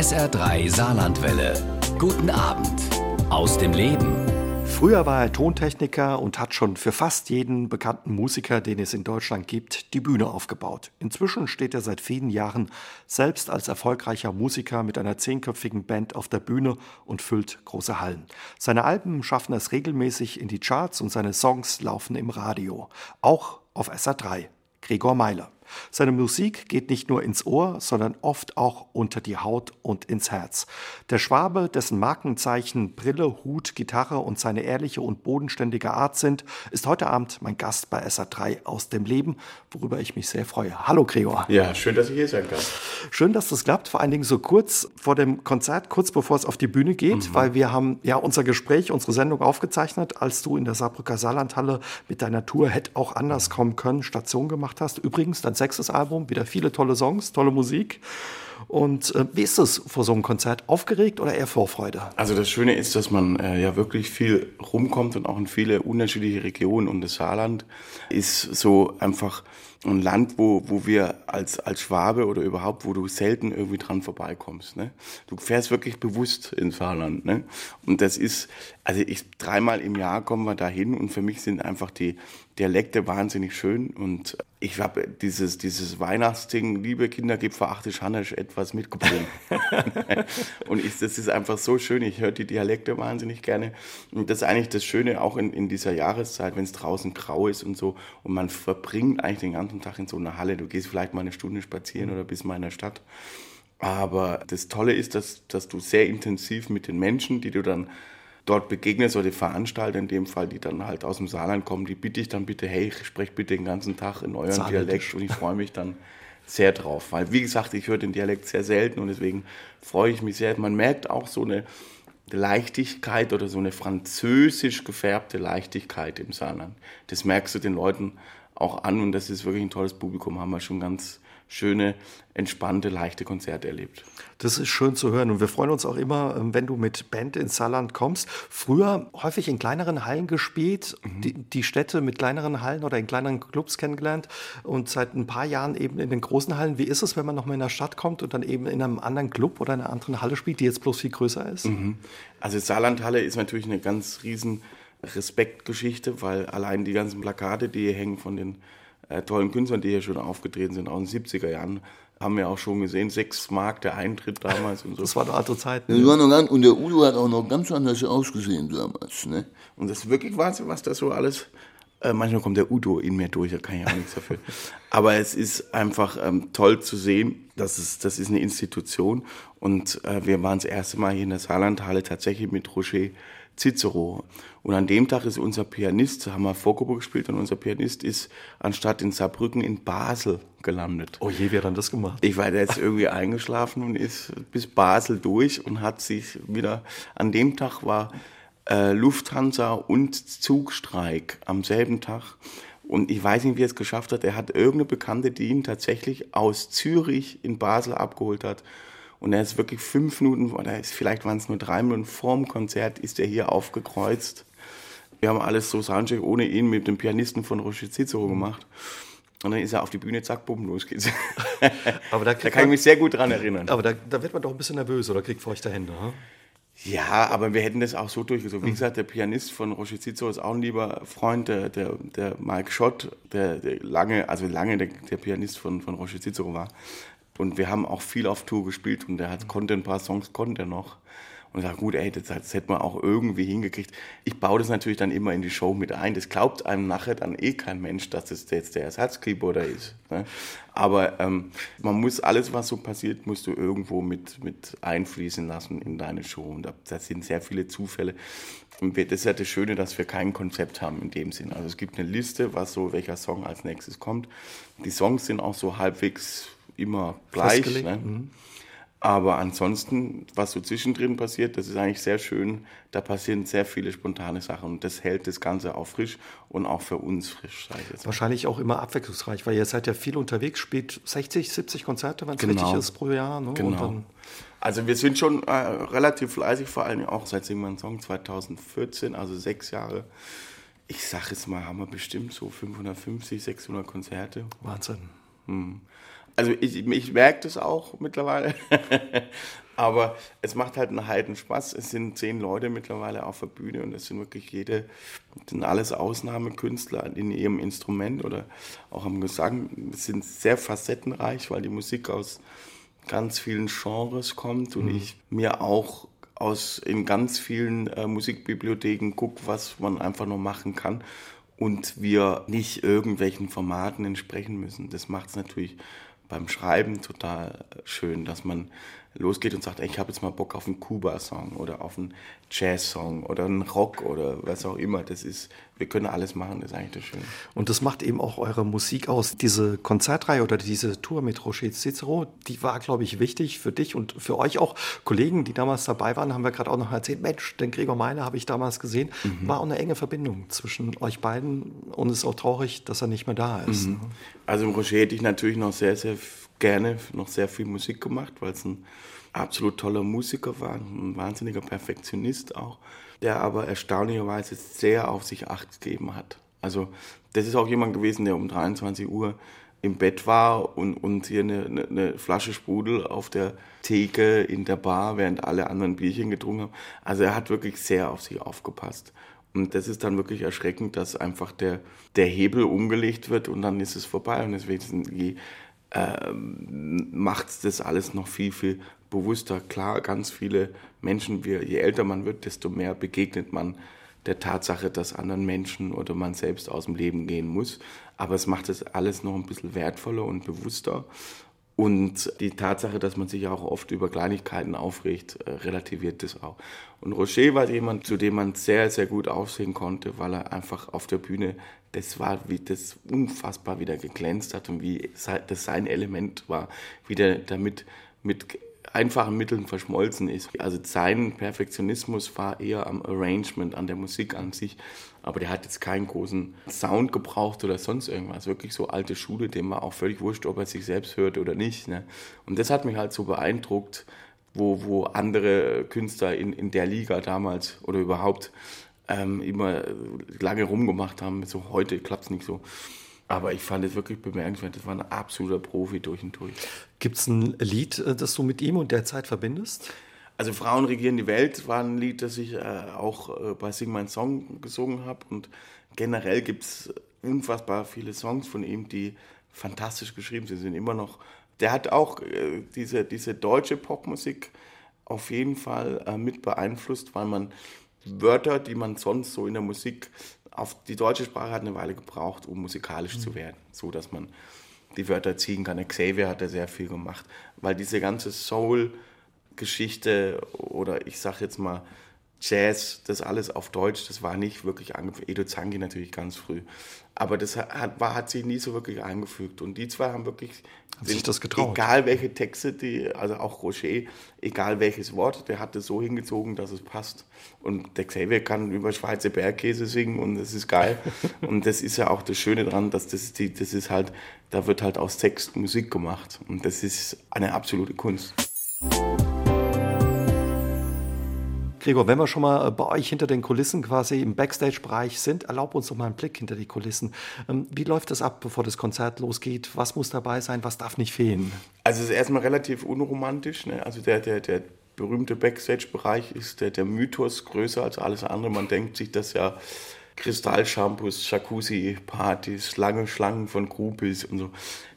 SR3 Saarlandwelle. Guten Abend aus dem Leben. Früher war er Tontechniker und hat schon für fast jeden bekannten Musiker, den es in Deutschland gibt, die Bühne aufgebaut. Inzwischen steht er seit vielen Jahren selbst als erfolgreicher Musiker mit einer zehnköpfigen Band auf der Bühne und füllt große Hallen. Seine Alben schaffen es regelmäßig in die Charts und seine Songs laufen im Radio. Auch auf SR3. Gregor Meiler. Seine Musik geht nicht nur ins Ohr, sondern oft auch unter die Haut und ins Herz. Der Schwabe, dessen Markenzeichen Brille, Hut, Gitarre und seine ehrliche und bodenständige Art sind, ist heute Abend mein Gast bei SA3 aus dem Leben, worüber ich mich sehr freue. Hallo Gregor. Ja, schön, dass ich hier sein kann. Schön, dass das klappt, vor allen Dingen so kurz vor dem Konzert, kurz bevor es auf die Bühne geht, mhm. weil wir haben ja unser Gespräch, unsere Sendung aufgezeichnet, als du in der Saarbrücker Saarlandhalle mit deiner Tour hätte auch anders kommen können, Station gemacht hast. Übrigens, dein sechstes Album, wieder viele tolle Songs, tolle Musik. Und äh, wie ist es vor so einem Konzert? Aufgeregt oder eher Vorfreude? Also das Schöne ist, dass man äh, ja wirklich viel rumkommt und auch in viele unterschiedliche Regionen. Und das Saarland ist so einfach ein Land, wo, wo wir als, als Schwabe oder überhaupt, wo du selten irgendwie dran vorbeikommst. Ne? Du fährst wirklich bewusst ins Saarland. Ne? Und das ist, also ich dreimal im Jahr kommen wir dahin und für mich sind einfach die Dialekte wahnsinnig schön und ich habe dieses, dieses Weihnachtsding, liebe Kinder, gib verachte Hannes etwas mitgebracht. und ich, das ist einfach so schön. Ich höre die Dialekte wahnsinnig gerne. Und das ist eigentlich das Schöne auch in, in dieser Jahreszeit, wenn es draußen grau ist und so. Und man verbringt eigentlich den ganzen Tag in so einer Halle. Du gehst vielleicht mal eine Stunde spazieren oder bist mal in der Stadt. Aber das Tolle ist, dass, dass du sehr intensiv mit den Menschen, die du dann dort begegnest oder die Veranstalter in dem Fall, die dann halt aus dem Saarland kommen, die bitte ich dann bitte, hey, sprech bitte den ganzen Tag in eurem Dialekt und ich freue mich dann sehr drauf. Weil, wie gesagt, ich höre den Dialekt sehr selten und deswegen freue ich mich sehr. Man merkt auch so eine Leichtigkeit oder so eine französisch gefärbte Leichtigkeit im Saarland. Das merkst du den Leuten auch an und das ist wirklich ein tolles Publikum, haben wir schon ganz schöne, entspannte, leichte Konzerte erlebt. Das ist schön zu hören und wir freuen uns auch immer, ähm, wenn du mit Band ins Saarland kommst. Früher häufig in kleineren Hallen gespielt, mhm. die, die, Städte mit kleineren Hallen oder in kleineren Clubs kennengelernt und seit ein paar Jahren eben in den großen Hallen. Wie ist es, wenn man noch mal in der Stadt kommt und dann eben in einem anderen Club oder einer anderen Halle spielt, die jetzt bloß viel größer ist? Mhm. Also Saarlandhalle ist natürlich eine ganz riesen Respektgeschichte, weil allein die ganzen Plakate, die hier hängen von den äh, tollen Künstlern, die hier schon aufgetreten sind, aus den 70er Jahren, haben wir auch schon gesehen, sechs Mark der Eintritt damals und so. Das war eine andere Zeit. Ne? war noch ganz, und der Udo hat auch noch ganz anders ausgesehen damals. Ne? Und das ist wirklich Wahnsinn, was da so alles. Äh, manchmal kommt der Udo in mir durch, da kann ich auch nichts dafür. Aber es ist einfach ähm, toll zu sehen, dass es, das ist eine Institution. Und äh, wir waren das erste Mal hier in der Saarlandhalle tatsächlich mit Roger Cicero. Und an dem Tag ist unser Pianist, haben wir Vorgruppe gespielt und unser Pianist ist anstatt in Saarbrücken in Basel gelandet. Oh je, wie hat er das gemacht? Ich war jetzt irgendwie eingeschlafen und ist bis Basel durch und hat sich wieder, an dem Tag war äh, Lufthansa und Zugstreik am selben Tag. Und ich weiß nicht, wie er es geschafft hat. Er hat irgendeine Bekannte, die ihn tatsächlich aus Zürich in Basel abgeholt hat und er ist wirklich fünf Minuten, oder ist, vielleicht waren es nur drei Minuten vorm Konzert, ist er hier aufgekreuzt. Wir haben alles so Soundcheck ohne ihn mit dem Pianisten von Roger Cicero gemacht. Und dann ist er auf die Bühne, zack, bumm, los geht's. aber da, da kann ich mich sehr gut dran erinnern. Aber da, da, wird man doch ein bisschen nervös oder kriegt feuchte Hände, hm? Ja, aber wir hätten das auch so durchgezogen. Wie mhm. gesagt, der Pianist von Roger Cicero ist auch ein lieber Freund, der, der, der Mike Schott, der, der lange, also lange der, der Pianist von, von Roger Cicero war. Und wir haben auch viel auf Tour gespielt und der hat, konnte ein paar Songs, konnte er noch. Und sage, gut, ey, das, das hätte man auch irgendwie hingekriegt. Ich baue das natürlich dann immer in die Show mit ein. Das glaubt einem nachher dann eh kein Mensch, dass das jetzt der Ersatzkeyboarder ist. Ne? Aber ähm, man muss alles, was so passiert, musst du irgendwo mit, mit einfließen lassen in deine Show. Und da, das sind sehr viele Zufälle. Und das ist ja das Schöne, dass wir kein Konzept haben in dem Sinn. Also es gibt eine Liste, was so, welcher Song als nächstes kommt. Die Songs sind auch so halbwegs immer gleich. Ne? Mhm. Aber ansonsten, was so zwischendrin passiert, das ist eigentlich sehr schön. Da passieren sehr viele spontane Sachen und das hält das Ganze auch frisch und auch für uns frisch. Wahrscheinlich auch immer abwechslungsreich, weil ihr seid ja viel unterwegs, spielt 60, 70 Konzerte, wenn es genau. richtig ist, pro Jahr. Ne? Genau. also wir sind schon äh, relativ fleißig, vor allem auch seit Sing mein Song 2014, also sechs Jahre. Ich sage jetzt mal, haben wir bestimmt so 550, 600 Konzerte. Wahnsinn. Hm. Also ich, ich merke das auch mittlerweile. Aber es macht halt einen Heiden Spaß. Es sind zehn Leute mittlerweile auf der Bühne und es sind wirklich jede, sind alles Ausnahmekünstler in ihrem Instrument oder auch am Gesang. Es sind sehr facettenreich, weil die Musik aus ganz vielen Genres kommt und mhm. ich mir auch aus in ganz vielen äh, Musikbibliotheken gucke, was man einfach noch machen kann und wir nicht irgendwelchen Formaten entsprechen müssen. Das macht es natürlich beim Schreiben total schön, dass man losgeht und sagt, ey, ich habe jetzt mal Bock auf einen Kuba-Song oder auf einen Jazz-Song oder einen Rock oder was auch immer. Das ist, wir können alles machen, das ist eigentlich das Schöne. Und das macht eben auch eure Musik aus. Diese Konzertreihe oder diese Tour mit Roger Cicero, die war, glaube ich, wichtig für dich und für euch auch. Kollegen, die damals dabei waren, haben wir gerade auch noch erzählt, Mensch, den Gregor Meiner habe ich damals gesehen. Mhm. War auch eine enge Verbindung zwischen euch beiden und es ist auch traurig, dass er nicht mehr da ist. Mhm. Also Roger hätte ich natürlich noch sehr, sehr gerne noch sehr viel Musik gemacht, weil es ein absolut toller Musiker war, ein wahnsinniger Perfektionist auch, der aber erstaunlicherweise sehr auf sich acht gegeben hat. Also das ist auch jemand gewesen, der um 23 Uhr im Bett war und, und hier eine, eine, eine Flasche Sprudel auf der Theke in der Bar, während alle anderen Bierchen getrunken haben. Also er hat wirklich sehr auf sich aufgepasst. Und das ist dann wirklich erschreckend, dass einfach der, der Hebel umgelegt wird und dann ist es vorbei. Und deswegen, je äh, macht das alles noch viel, viel bewusster. Klar, ganz viele Menschen, je älter man wird, desto mehr begegnet man der Tatsache, dass anderen Menschen oder man selbst aus dem Leben gehen muss. Aber es macht es alles noch ein bisschen wertvoller und bewusster. Und die Tatsache, dass man sich auch oft über Kleinigkeiten aufregt, äh, relativiert das auch. Und Rocher war jemand, zu dem man sehr, sehr gut aufsehen konnte, weil er einfach auf der Bühne, das war, wie das unfassbar wieder geglänzt hat und wie das sein Element war, wie der damit mit einfachen Mitteln verschmolzen ist. Also sein Perfektionismus war eher am Arrangement, an der Musik an sich. Aber der hat jetzt keinen großen Sound gebraucht oder sonst irgendwas. Wirklich so alte Schule, dem war auch völlig wurscht, ob er sich selbst hört oder nicht. Ne? Und das hat mich halt so beeindruckt, wo, wo andere Künstler in, in der Liga damals oder überhaupt ähm, immer lange rumgemacht haben. So heute klappt es nicht so. Aber ich fand es wirklich bemerkenswert. Das war ein absoluter Profi durch und durch. Gibt es ein Lied, äh, das du mit ihm und der Zeit verbindest? Also Frauen regieren die Welt war ein Lied, das ich äh, auch äh, bei Sing My Song gesungen habe. Und generell gibt es unfassbar viele Songs von ihm, die fantastisch geschrieben sind. sind immer noch. Der hat auch äh, diese, diese deutsche Popmusik auf jeden Fall äh, mit beeinflusst, weil man Wörter, die man sonst so in der Musik auf die deutsche Sprache hat eine Weile gebraucht, um musikalisch mhm. zu werden, so dass man die Wörter ziehen kann. Xavier hat da sehr viel gemacht, weil diese ganze Soul-Geschichte oder ich sag jetzt mal Jazz, das alles auf Deutsch, das war nicht wirklich angefügt. Edo Zangi natürlich ganz früh. Aber das hat, war, hat sich nie so wirklich eingefügt. Und die zwei haben wirklich, hat sich das getraut. egal welche Texte, die, also auch Rocher, egal welches Wort, der hat es so hingezogen, dass es passt. Und der Xavier kann über Schweizer Bergkäse singen und das ist geil. und das ist ja auch das Schöne dran, dass das, die, das ist halt, da wird halt aus Text Musik gemacht. Und das ist eine absolute Kunst. Gregor, wenn wir schon mal äh, bei euch hinter den Kulissen quasi im Backstage-Bereich sind, erlaub uns doch mal einen Blick hinter die Kulissen. Ähm, wie läuft das ab, bevor das Konzert losgeht? Was muss dabei sein? Was darf nicht fehlen? Also es ist erstmal relativ unromantisch. Ne? Also der, der, der berühmte Backstage-Bereich ist der, der Mythos größer als alles andere. Man denkt sich, dass ja Kristallshampoos, Jacuzzi-Partys, lange Schlangen von Groupies und so.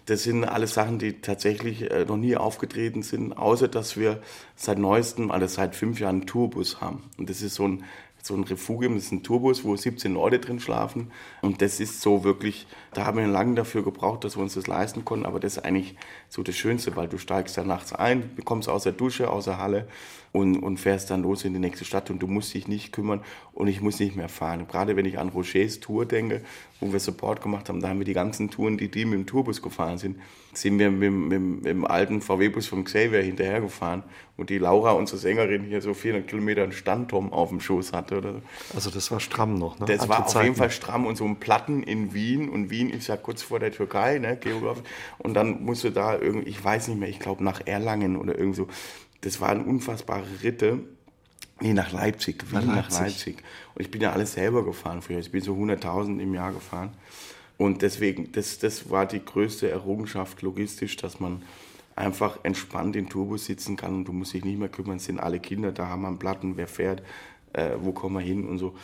Das sind alles Sachen, die tatsächlich äh, noch nie aufgetreten sind, außer dass wir seit neuestem, also seit fünf Jahren einen Tourbus haben. Und das ist so ein, so ein Refugium, das ist ein Tourbus, wo 17 Leute drin schlafen. Und das ist so wirklich, da haben wir lange dafür gebraucht, dass wir uns das leisten konnten. Aber das ist eigentlich so das Schönste, weil du steigst da nachts ein, bekommst aus der Dusche, aus der Halle und, und fährst dann los in die nächste Stadt und du musst dich nicht kümmern und ich muss nicht mehr fahren. Gerade wenn ich an Rogers Tour denke, wo wir Support gemacht haben, da haben wir die ganzen Touren, die die mit dem Tourbus gefahren sind, sind wir mit, mit, mit dem alten VW-Bus vom Xavier hinterhergefahren und die Laura, unsere Sängerin, hier so 400 Kilometer einen Standturm auf dem Schoß hatte. Oder Also das war stramm noch, ne? Das Alte war auf Zeiten. jeden Fall stramm und so ein Platten in Wien und Wien ist ja kurz vor der Türkei, ne, geografisch. Und dann musste da irgendwie, ich weiß nicht mehr, ich glaube nach Erlangen oder irgend so, das waren unfassbare Ritte. Nee, nach Leipzig, Wien nach Leipzig. nach Leipzig. Und ich bin ja alles selber gefahren früher. Ich bin so 100.000 im Jahr gefahren. Und deswegen, das, das war die größte Errungenschaft logistisch, dass man einfach entspannt im Turbus sitzen kann und du musst dich nicht mehr kümmern, es sind alle Kinder da, haben wir Platten, wer fährt, äh, wo kommen wir hin und so.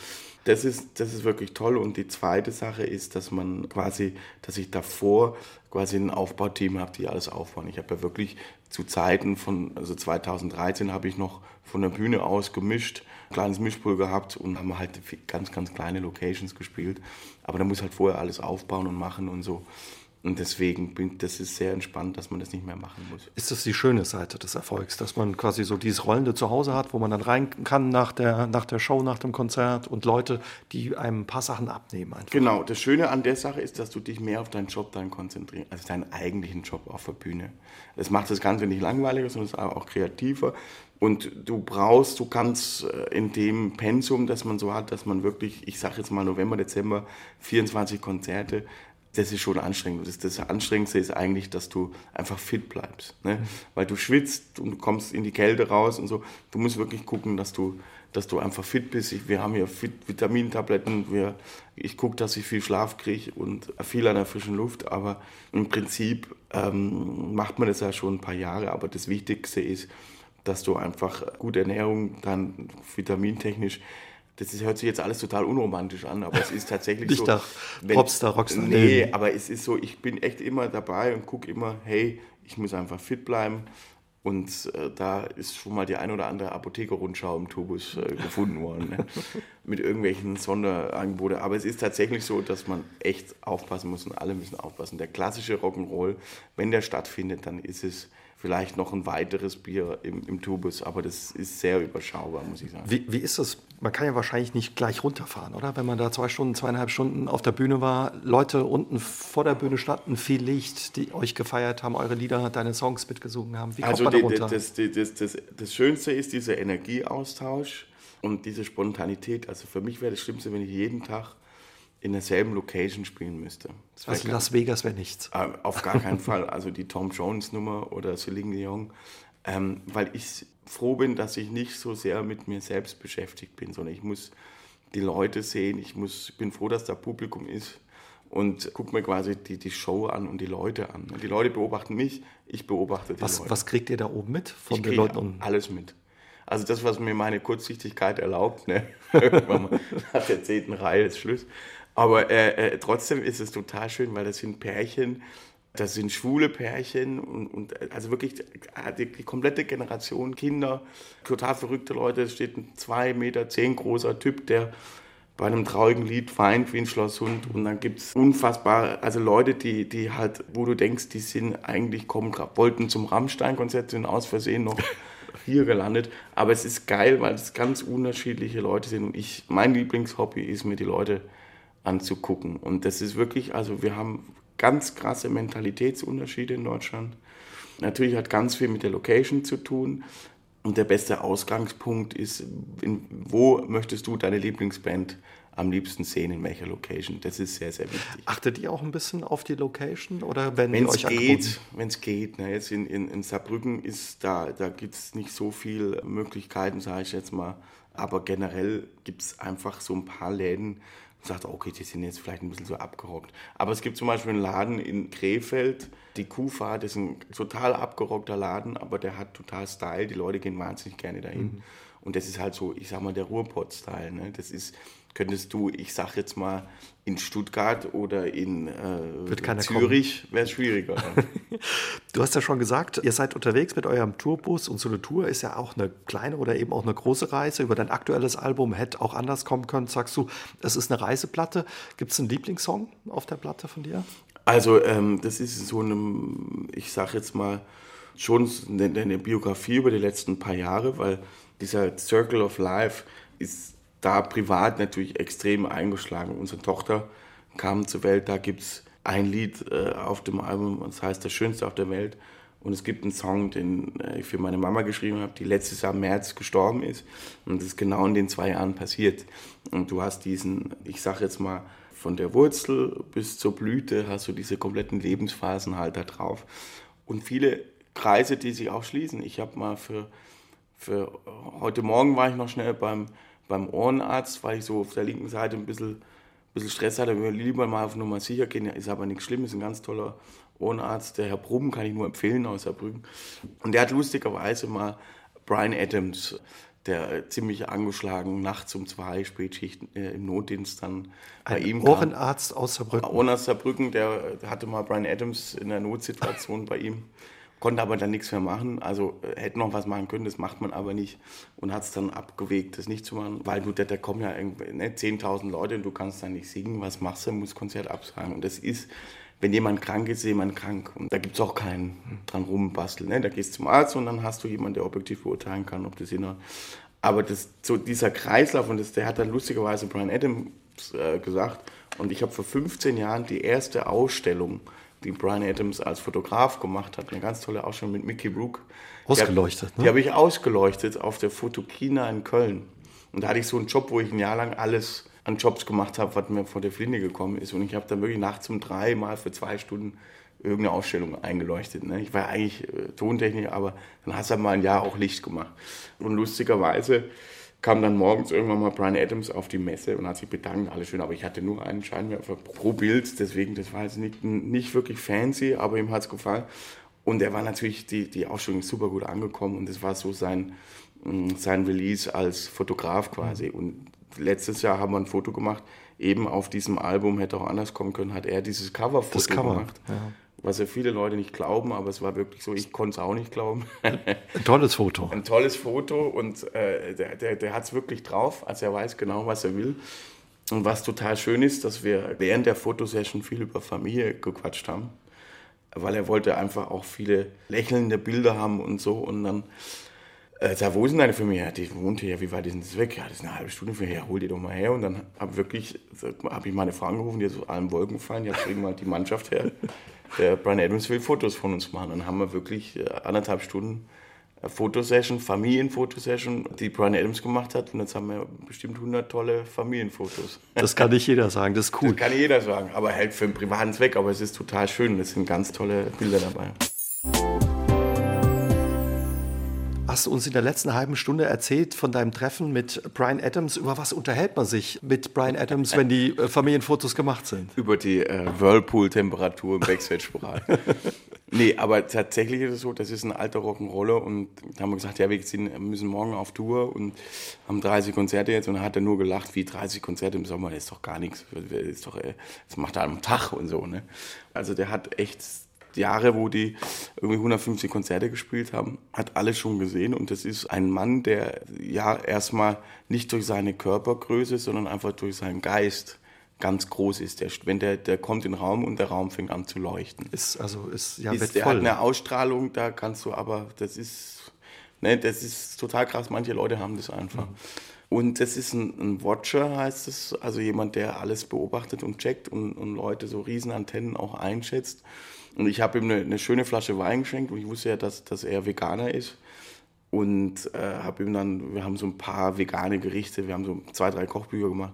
Das ist, das ist wirklich toll. Und die zweite Sache ist, dass man quasi, dass ich davor quasi ein Aufbauteam habe, die alles aufbauen. Ich habe ja wirklich zu Zeiten von, also 2013 habe ich noch von der Bühne aus gemischt, kleines Mischpult gehabt und haben halt ganz, ganz kleine Locations gespielt. Aber da muss halt vorher alles aufbauen und machen und so. Und deswegen bin das ist sehr entspannt, dass man das nicht mehr machen muss. Ist das die schöne Seite des Erfolgs, dass man quasi so dieses rollende Zuhause hat, wo man dann rein kann nach der, nach der Show, nach dem Konzert und Leute, die einem ein paar Sachen abnehmen einfach. Genau, das Schöne an der Sache ist, dass du dich mehr auf deinen Job dann konzentrierst, also deinen eigentlichen Job auf der Bühne. Das macht das Ganze nicht langweiliger, sondern es ist auch kreativer. Und du brauchst, du kannst äh, in dem Pensum, das man so hat, dass man wirklich, ich sage jetzt mal November, Dezember, 24 Konzerte, das ist schon anstrengend. Das, das Anstrengendste ist eigentlich, dass du einfach fit bleibst. Ne? Weil du schwitzt und du kommst in die Kälte raus und so. Du musst wirklich gucken, dass du, dass du einfach fit bist. Ich, wir haben hier fit, Vitamintabletten. Wir, ich gucke, dass ich viel Schlaf kriege und viel an der frischen Luft. Aber im Prinzip ähm, macht man das ja schon ein paar Jahre. Aber das Wichtigste ist, dass du einfach gute Ernährung, dann vitamintechnisch, das ist, hört sich jetzt alles total unromantisch an, aber es ist tatsächlich so. Dichter, Popstar, Rockstar. Nee, aber es ist so, ich bin echt immer dabei und gucke immer, hey, ich muss einfach fit bleiben. Und äh, da ist schon mal die ein oder andere Apotheker-Rundschau im Tubus äh, gefunden worden, ne? mit irgendwelchen Sonderangeboten. Aber es ist tatsächlich so, dass man echt aufpassen muss und alle müssen aufpassen. Der klassische Rock'n'Roll, wenn der stattfindet, dann ist es vielleicht noch ein weiteres Bier im, im Tubus, aber das ist sehr überschaubar, muss ich sagen. Wie, wie ist das? Man kann ja wahrscheinlich nicht gleich runterfahren, oder? Wenn man da zwei Stunden, zweieinhalb Stunden auf der Bühne war, Leute unten vor der Bühne standen, viel Licht, die euch gefeiert haben, eure Lieder, deine Songs mitgesungen haben. Wie kommt also man da runter? Das, das, das, das Schönste ist dieser Energieaustausch und diese Spontanität. Also für mich wäre das Schlimmste, wenn ich jeden Tag in derselben Location spielen müsste. Also Las Vegas wäre nichts. Äh, auf gar keinen Fall. Also die Tom Jones Nummer oder Celine Dion. Ähm, weil ich froh bin, dass ich nicht so sehr mit mir selbst beschäftigt bin, sondern ich muss die Leute sehen. Ich muss, bin froh, dass da Publikum ist und gucke mir quasi die, die Show an und die Leute an. Und die Leute beobachten mich, ich beobachte die was, Leute. Was kriegt ihr da oben mit von ich den Leuten? Unten? Alles mit. Also das, was mir meine Kurzsichtigkeit erlaubt, ne? nach der zehnten Reihe ist Schluss. Aber äh, äh, trotzdem ist es total schön, weil das sind Pärchen, das sind schwule Pärchen und, und also wirklich die, die, komplette Generation Kinder, total verrückte Leute. Es steht ein zwei Meter zehn großer Typ, der bei einem traurigen Lied weint wie ein Schlosshund. Und dann gibt es unfassbar, also Leute, die, die halt, wo du denkst, die sind eigentlich kommen, wollten zum Rammstein-Konzert, sind aus Versehen noch hier gelandet. Aber es ist geil, weil es ganz unterschiedliche Leute sind. Und ich, mein Lieblingshobby ist mir die Leute anzugucken. Und das ist wirklich, also wir haben ganz krasse Mentalitätsunterschiede in Deutschland. Natürlich hat ganz viel mit der Location zu tun. Und der beste Ausgangspunkt ist, in, wo möchtest du deine Lieblingsband am liebsten sehen, in welcher Location. Das ist sehr, sehr wichtig. Achtet ihr auch ein bisschen auf die Location oder wenn es geht, wenn es geht. Ne, jetzt in, in, in Saarbrücken ist da, da gibt es nicht so viele Möglichkeiten, sage ich jetzt mal. Aber generell gibt es einfach so ein paar Läden, und sagt, okay, die sind jetzt vielleicht ein bisschen so abgerockt. Aber es gibt zum Beispiel einen Laden in Krefeld, die Kufa, das ist ein total abgerockter Laden, aber der hat total Style, die Leute gehen wahnsinnig gerne dahin. Mhm. Und das ist halt so, ich sag mal, der Ruhrpott-Style. Ne? Das ist, könntest du, ich sag jetzt mal, in Stuttgart oder in äh, Zürich wäre es schwieriger. du hast ja schon gesagt, ihr seid unterwegs mit eurem Tourbus und so eine Tour ist ja auch eine kleine oder eben auch eine große Reise. Über dein aktuelles Album hätte auch anders kommen können. Sagst du, es ist eine Reiseplatte. Gibt es einen Lieblingssong auf der Platte von dir? Also ähm, das ist so eine, ich sag jetzt mal, schon eine, eine Biografie über die letzten paar Jahre, weil dieser Circle of Life ist da privat natürlich extrem eingeschlagen. Unsere Tochter kam zur Welt, da gibt es ein Lied äh, auf dem Album, das heißt Das Schönste auf der Welt. Und es gibt einen Song, den äh, ich für meine Mama geschrieben habe, die letztes Jahr im März gestorben ist. Und das ist genau in den zwei Jahren passiert. Und du hast diesen, ich sag jetzt mal, von der Wurzel bis zur Blüte hast du diese kompletten Lebensphasen halt da drauf. Und viele Kreise, die sich auch schließen. Ich habe mal für, für heute Morgen war ich noch schnell beim beim Ohrenarzt, weil ich so auf der linken Seite ein bisschen bisschen Stress hat, er will lieber mal auf Nummer sicher gehen, ist aber nichts Schlimmes, ist ein ganz toller Ohrenarzt. Der Herr Brummen kann ich nur empfehlen aus Saarbrücken. Und der hat lustigerweise mal Brian Adams, der ziemlich angeschlagen, nachts um zwei, Spätschicht äh, im Notdienst dann bei Ein ihm kam. Ohrenarzt aus Saarbrücken. Ohrenarzt Saarbrücken, der hatte mal Brian Adams in der Notsituation bei ihm, konnte aber dann nichts mehr machen. Also äh, hätte noch was machen können, das macht man aber nicht und hat es dann abgewegt, das nicht zu machen, weil du, da, da kommen ja irgendwie, ne, 10.000 Leute und du kannst dann nicht singen, was machst du, musst Konzert absagen. Und das ist, wenn jemand krank ist, ist jemand krank. Und da gibt es auch keinen dran rumbasteln. Ne? Da gehst du zum Arzt und dann hast du jemanden, der objektiv beurteilen kann, ob das Sinn hat. Aber das, so dieser Kreislauf, und das, der hat dann lustigerweise Brian Adams äh, gesagt, und ich habe vor 15 Jahren die erste Ausstellung, die Brian Adams als Fotograf gemacht hat, eine ganz tolle Ausstellung mit Mickey Rook. Ausgeleuchtet, Die, ne? habe ich ausgeleuchtet auf der Fotokina in Köln. Und da hatte ich so einen Job, wo ich ein Jahr lang alles an Jobs gemacht habe, was mir vor der Flinte gekommen ist. Und ich habe dann wirklich nachts um drei mal für zwei Stunden irgendeine Ausstellung eingeleuchtet. Ne? Ich war eigentlich äh, Tontechniker, aber dann hast du halt mal ein Jahr auch Licht gemacht. Und lustigerweise kam dann morgens irgendwann mal Brian Adams auf die Messe und hat sich bedankt, alles schön, aber ich hatte nur einen Scheinwerfer pro Bild, deswegen, das war jetzt nicht, nicht wirklich fancy, aber ihm hat es gefallen. Und er war natürlich, die, die Ausstellung ist super gut angekommen und das war so sein, mh, sein Release als Fotograf quasi. Und letztes Jahr haben wir ein Foto gemacht, eben auf diesem Album, hätte auch anders kommen können, hat er dieses Coverfoto Cover, gemacht. ja. Was ja viele Leute nicht glauben, aber es war wirklich so, ich konnte es auch nicht glauben. Ein tolles Foto. ein tolles Foto und äh, der, der, der hat es wirklich drauf, also er weiß genau, was er will. Und was total schön ist, dass wir während der Fotosession viel über Familie gequatscht haben, weil er wollte einfach auch viele lächelnde Bilder haben und so. Und dann, äh, sag, wo ist denn deine Familie? Ja, die wohnt hier, wie weit ist denn das weg? Ja, das ist eine halbe Stunde von hier, hol die doch mal her. Und dann habe wirklich, habe ich meine Frau angerufen, die ist aus allen Wolken gefallen, ja, kriegen wir die Mannschaft her. Der Brian Adams will Fotos von uns machen. Dann haben wir wirklich äh, anderthalb Stunden äh, Fotosession, Familienfotosession, die Brian Adams gemacht hat. Und jetzt haben wir bestimmt 100 tolle Familienfotos. Das kann nicht jeder sagen, das ist Das cool. kann jeder sagen, aber halt für einen privaten Zweck. Aber es ist total schön. Es sind ganz tolle Bilder dabei. Hast du uns in der letzten halben Stunde erzählt von deinem Treffen mit Brian Adams? Über was unterhält man sich mit Brian Adams, wenn die äh, Familienfotos gemacht sind? Über die äh, Whirlpool-Temperatur im Backstage-Bereich. nee, aber tatsächlich ist es so, das ist ein alter Rock'n'Roller. Und da haben wir gesagt, ja, wir müssen morgen auf Tour und haben 30 Konzerte jetzt. Und dann hat er nur gelacht, wie 30 Konzerte im Sommer, das ist doch gar nichts. Das, ist doch, äh, das macht er am Tag und so. Ne? Also der hat echt Jahre, wo die irgendwie 150 Konzerte gespielt haben, hat alles schon gesehen. Und das ist ein Mann, der ja erstmal nicht durch seine Körpergröße, sondern einfach durch seinen Geist ganz groß ist. Der, wenn der, der kommt in den Raum und der Raum fängt an zu leuchten. Ist, also ist ja Ist, der hat voll. eine Ausstrahlung, da kannst du aber, das ist, ne, das ist total krass. Manche Leute haben das einfach. Und das ist ein, ein Watcher, heißt es, also jemand, der alles beobachtet und checkt und, und Leute so Riesenantennen auch einschätzt. Und ich habe ihm eine, eine schöne Flasche Wein geschenkt und ich wusste ja, dass, dass er Veganer ist. Und äh, habe ihm dann, wir haben so ein paar vegane Gerichte, wir haben so zwei, drei Kochbücher gemacht.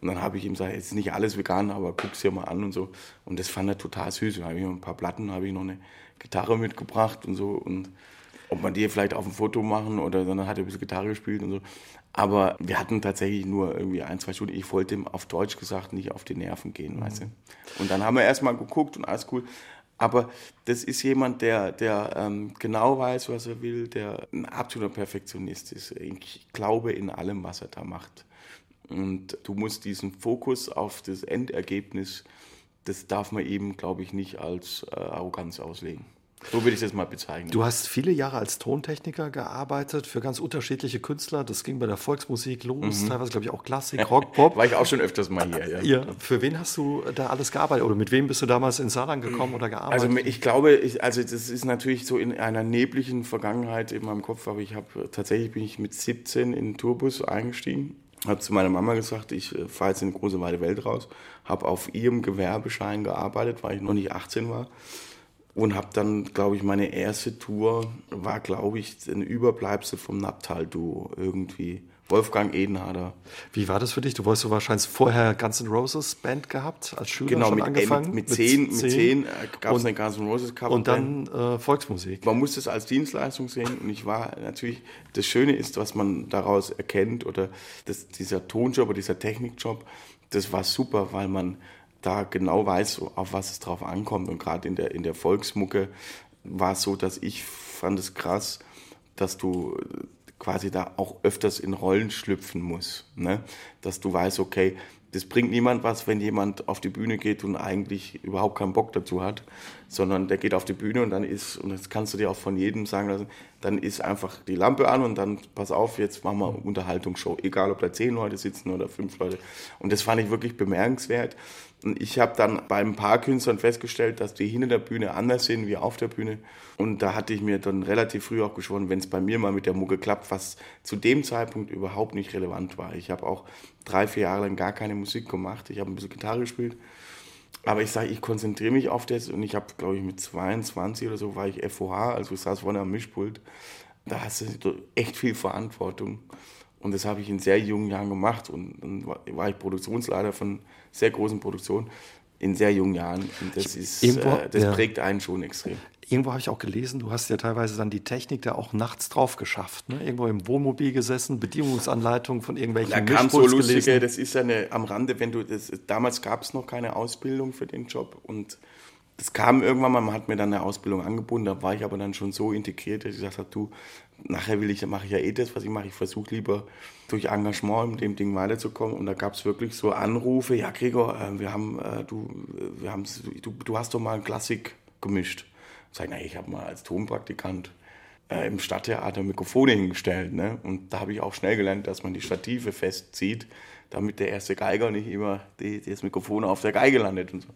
Und dann habe ich ihm gesagt, jetzt ist nicht alles vegan, aber guck's dir mal an und so. Und das fand er total süß. Dann habe ich ihm ein paar Platten, habe ich noch eine Gitarre mitgebracht und so. Und ob man die vielleicht auf ein Foto machen oder dann hat er ein bisschen Gitarre gespielt und so. Aber wir hatten tatsächlich nur irgendwie ein, zwei Stunden. Ich wollte ihm auf Deutsch gesagt nicht auf die Nerven gehen, weißt du. Und dann haben wir erstmal geguckt und alles cool. Aber das ist jemand, der, der ähm, genau weiß, was er will, der ein absoluter Perfektionist ist. Ich glaube in allem, was er da macht. Und du musst diesen Fokus auf das Endergebnis, das darf man eben, glaube ich, nicht als äh, Arroganz auslegen. So würde ich das mal bezeichnen. Du hast viele Jahre als Tontechniker gearbeitet für ganz unterschiedliche Künstler. Das ging bei der Volksmusik los, teilweise glaube ich auch Klassik, Rock, Pop. War ich auch schon öfters mal hier. Ja. Ja, für wen hast du da alles gearbeitet oder mit wem bist du damals in Saarland gekommen oder gearbeitet? Also ich glaube, ich, also das ist natürlich so in einer neblichen Vergangenheit in meinem Kopf, aber ich habe tatsächlich bin ich mit 17 in den Tourbus eingestiegen, habe zu meiner Mama gesagt, ich äh, fahre jetzt in eine große weite Welt raus, habe auf ihrem Gewerbeschein gearbeitet, weil ich noch nicht 18 war und habe dann, glaube ich, meine erste Tour war, glaube ich, ein Überbleibsel vom Naptal-Duo irgendwie. Wolfgang Edenharder. Wie war das für dich? Du wolltest du wahrscheinlich vorher Guns N' Roses Band gehabt, als Schüler Genau, schon mit, angefangen? äh, mit, mit zehn, mit zehn äh, gab es eine Guns N' Roses Cover Und dann äh, Volksmusik. man muss das als Dienstleistung sehen und ich war natürlich, das Schöne ist, was man daraus erkennt oder das, dieser Tonjob oder dieser Technikjob, das war super, weil man da genau weiß, auf was es drauf ankommt. Und gerade in der, in der Volksmucke war es so, dass ich fand es krass, dass du quasi da auch öfters in Rollen schlüpfen musst. Ne? Dass du weißt, okay, das bringt niemand was, wenn jemand auf die Bühne geht und eigentlich überhaupt keinen Bock dazu hat, sondern der geht auf die Bühne und dann ist, und das kannst du dir auch von jedem sagen lassen, dann ist einfach die Lampe an und dann pass auf, jetzt machen wir Unterhaltungsshow, egal ob da zehn Leute sitzen oder fünf Leute. Und das fand ich wirklich bemerkenswert. Und ich habe dann bei ein paar Künstlern festgestellt, dass die hinter der Bühne anders sind wie auf der Bühne. Und da hatte ich mir dann relativ früh auch geschworen, wenn es bei mir mal mit der Mucke klappt, was zu dem Zeitpunkt überhaupt nicht relevant war. Ich habe auch drei, vier Jahre lang gar keine Musik gemacht. Ich habe ein bisschen Gitarre gespielt. Aber ich sage, ich konzentriere mich auf das und ich habe, glaube ich, mit 22 oder so war ich FOH, also ich saß vorne am Mischpult. Da hast du echt viel Verantwortung. Und das habe ich in sehr jungen Jahren gemacht und dann war ich Produktionsleiter von sehr großen Produktionen in sehr jungen Jahren. Und das, ist, Irgendwo, äh, das ja. prägt einen schon extrem. Irgendwo habe ich auch gelesen, du hast ja teilweise dann die Technik da auch nachts drauf geschafft. Ne? Irgendwo im Wohnmobil gesessen, Bedienungsanleitungen von irgendwelchen Da kam so lustige, das ist ja eine, am Rande, wenn du, das, damals gab es noch keine Ausbildung für den Job und das kam irgendwann mal, man hat mir dann eine Ausbildung angeboten, da war ich aber dann schon so integriert, dass ich gesagt habe, du, nachher will ich, mache ich ja eh das, was ich mache. Ich versuche lieber durch Engagement mit dem Ding weiterzukommen. Und da gab es wirklich so Anrufe, ja Gregor, äh, wir haben, äh, du, wir haben, du, du hast doch mal Klassik gemischt. Ich, na, ich habe mal als Tonpraktikant äh, im Stadttheater Mikrofone hingestellt. Ne? Und da habe ich auch schnell gelernt, dass man die Stative festzieht, damit der erste Geiger nicht immer die, das Mikrofon auf der Geige landet und so.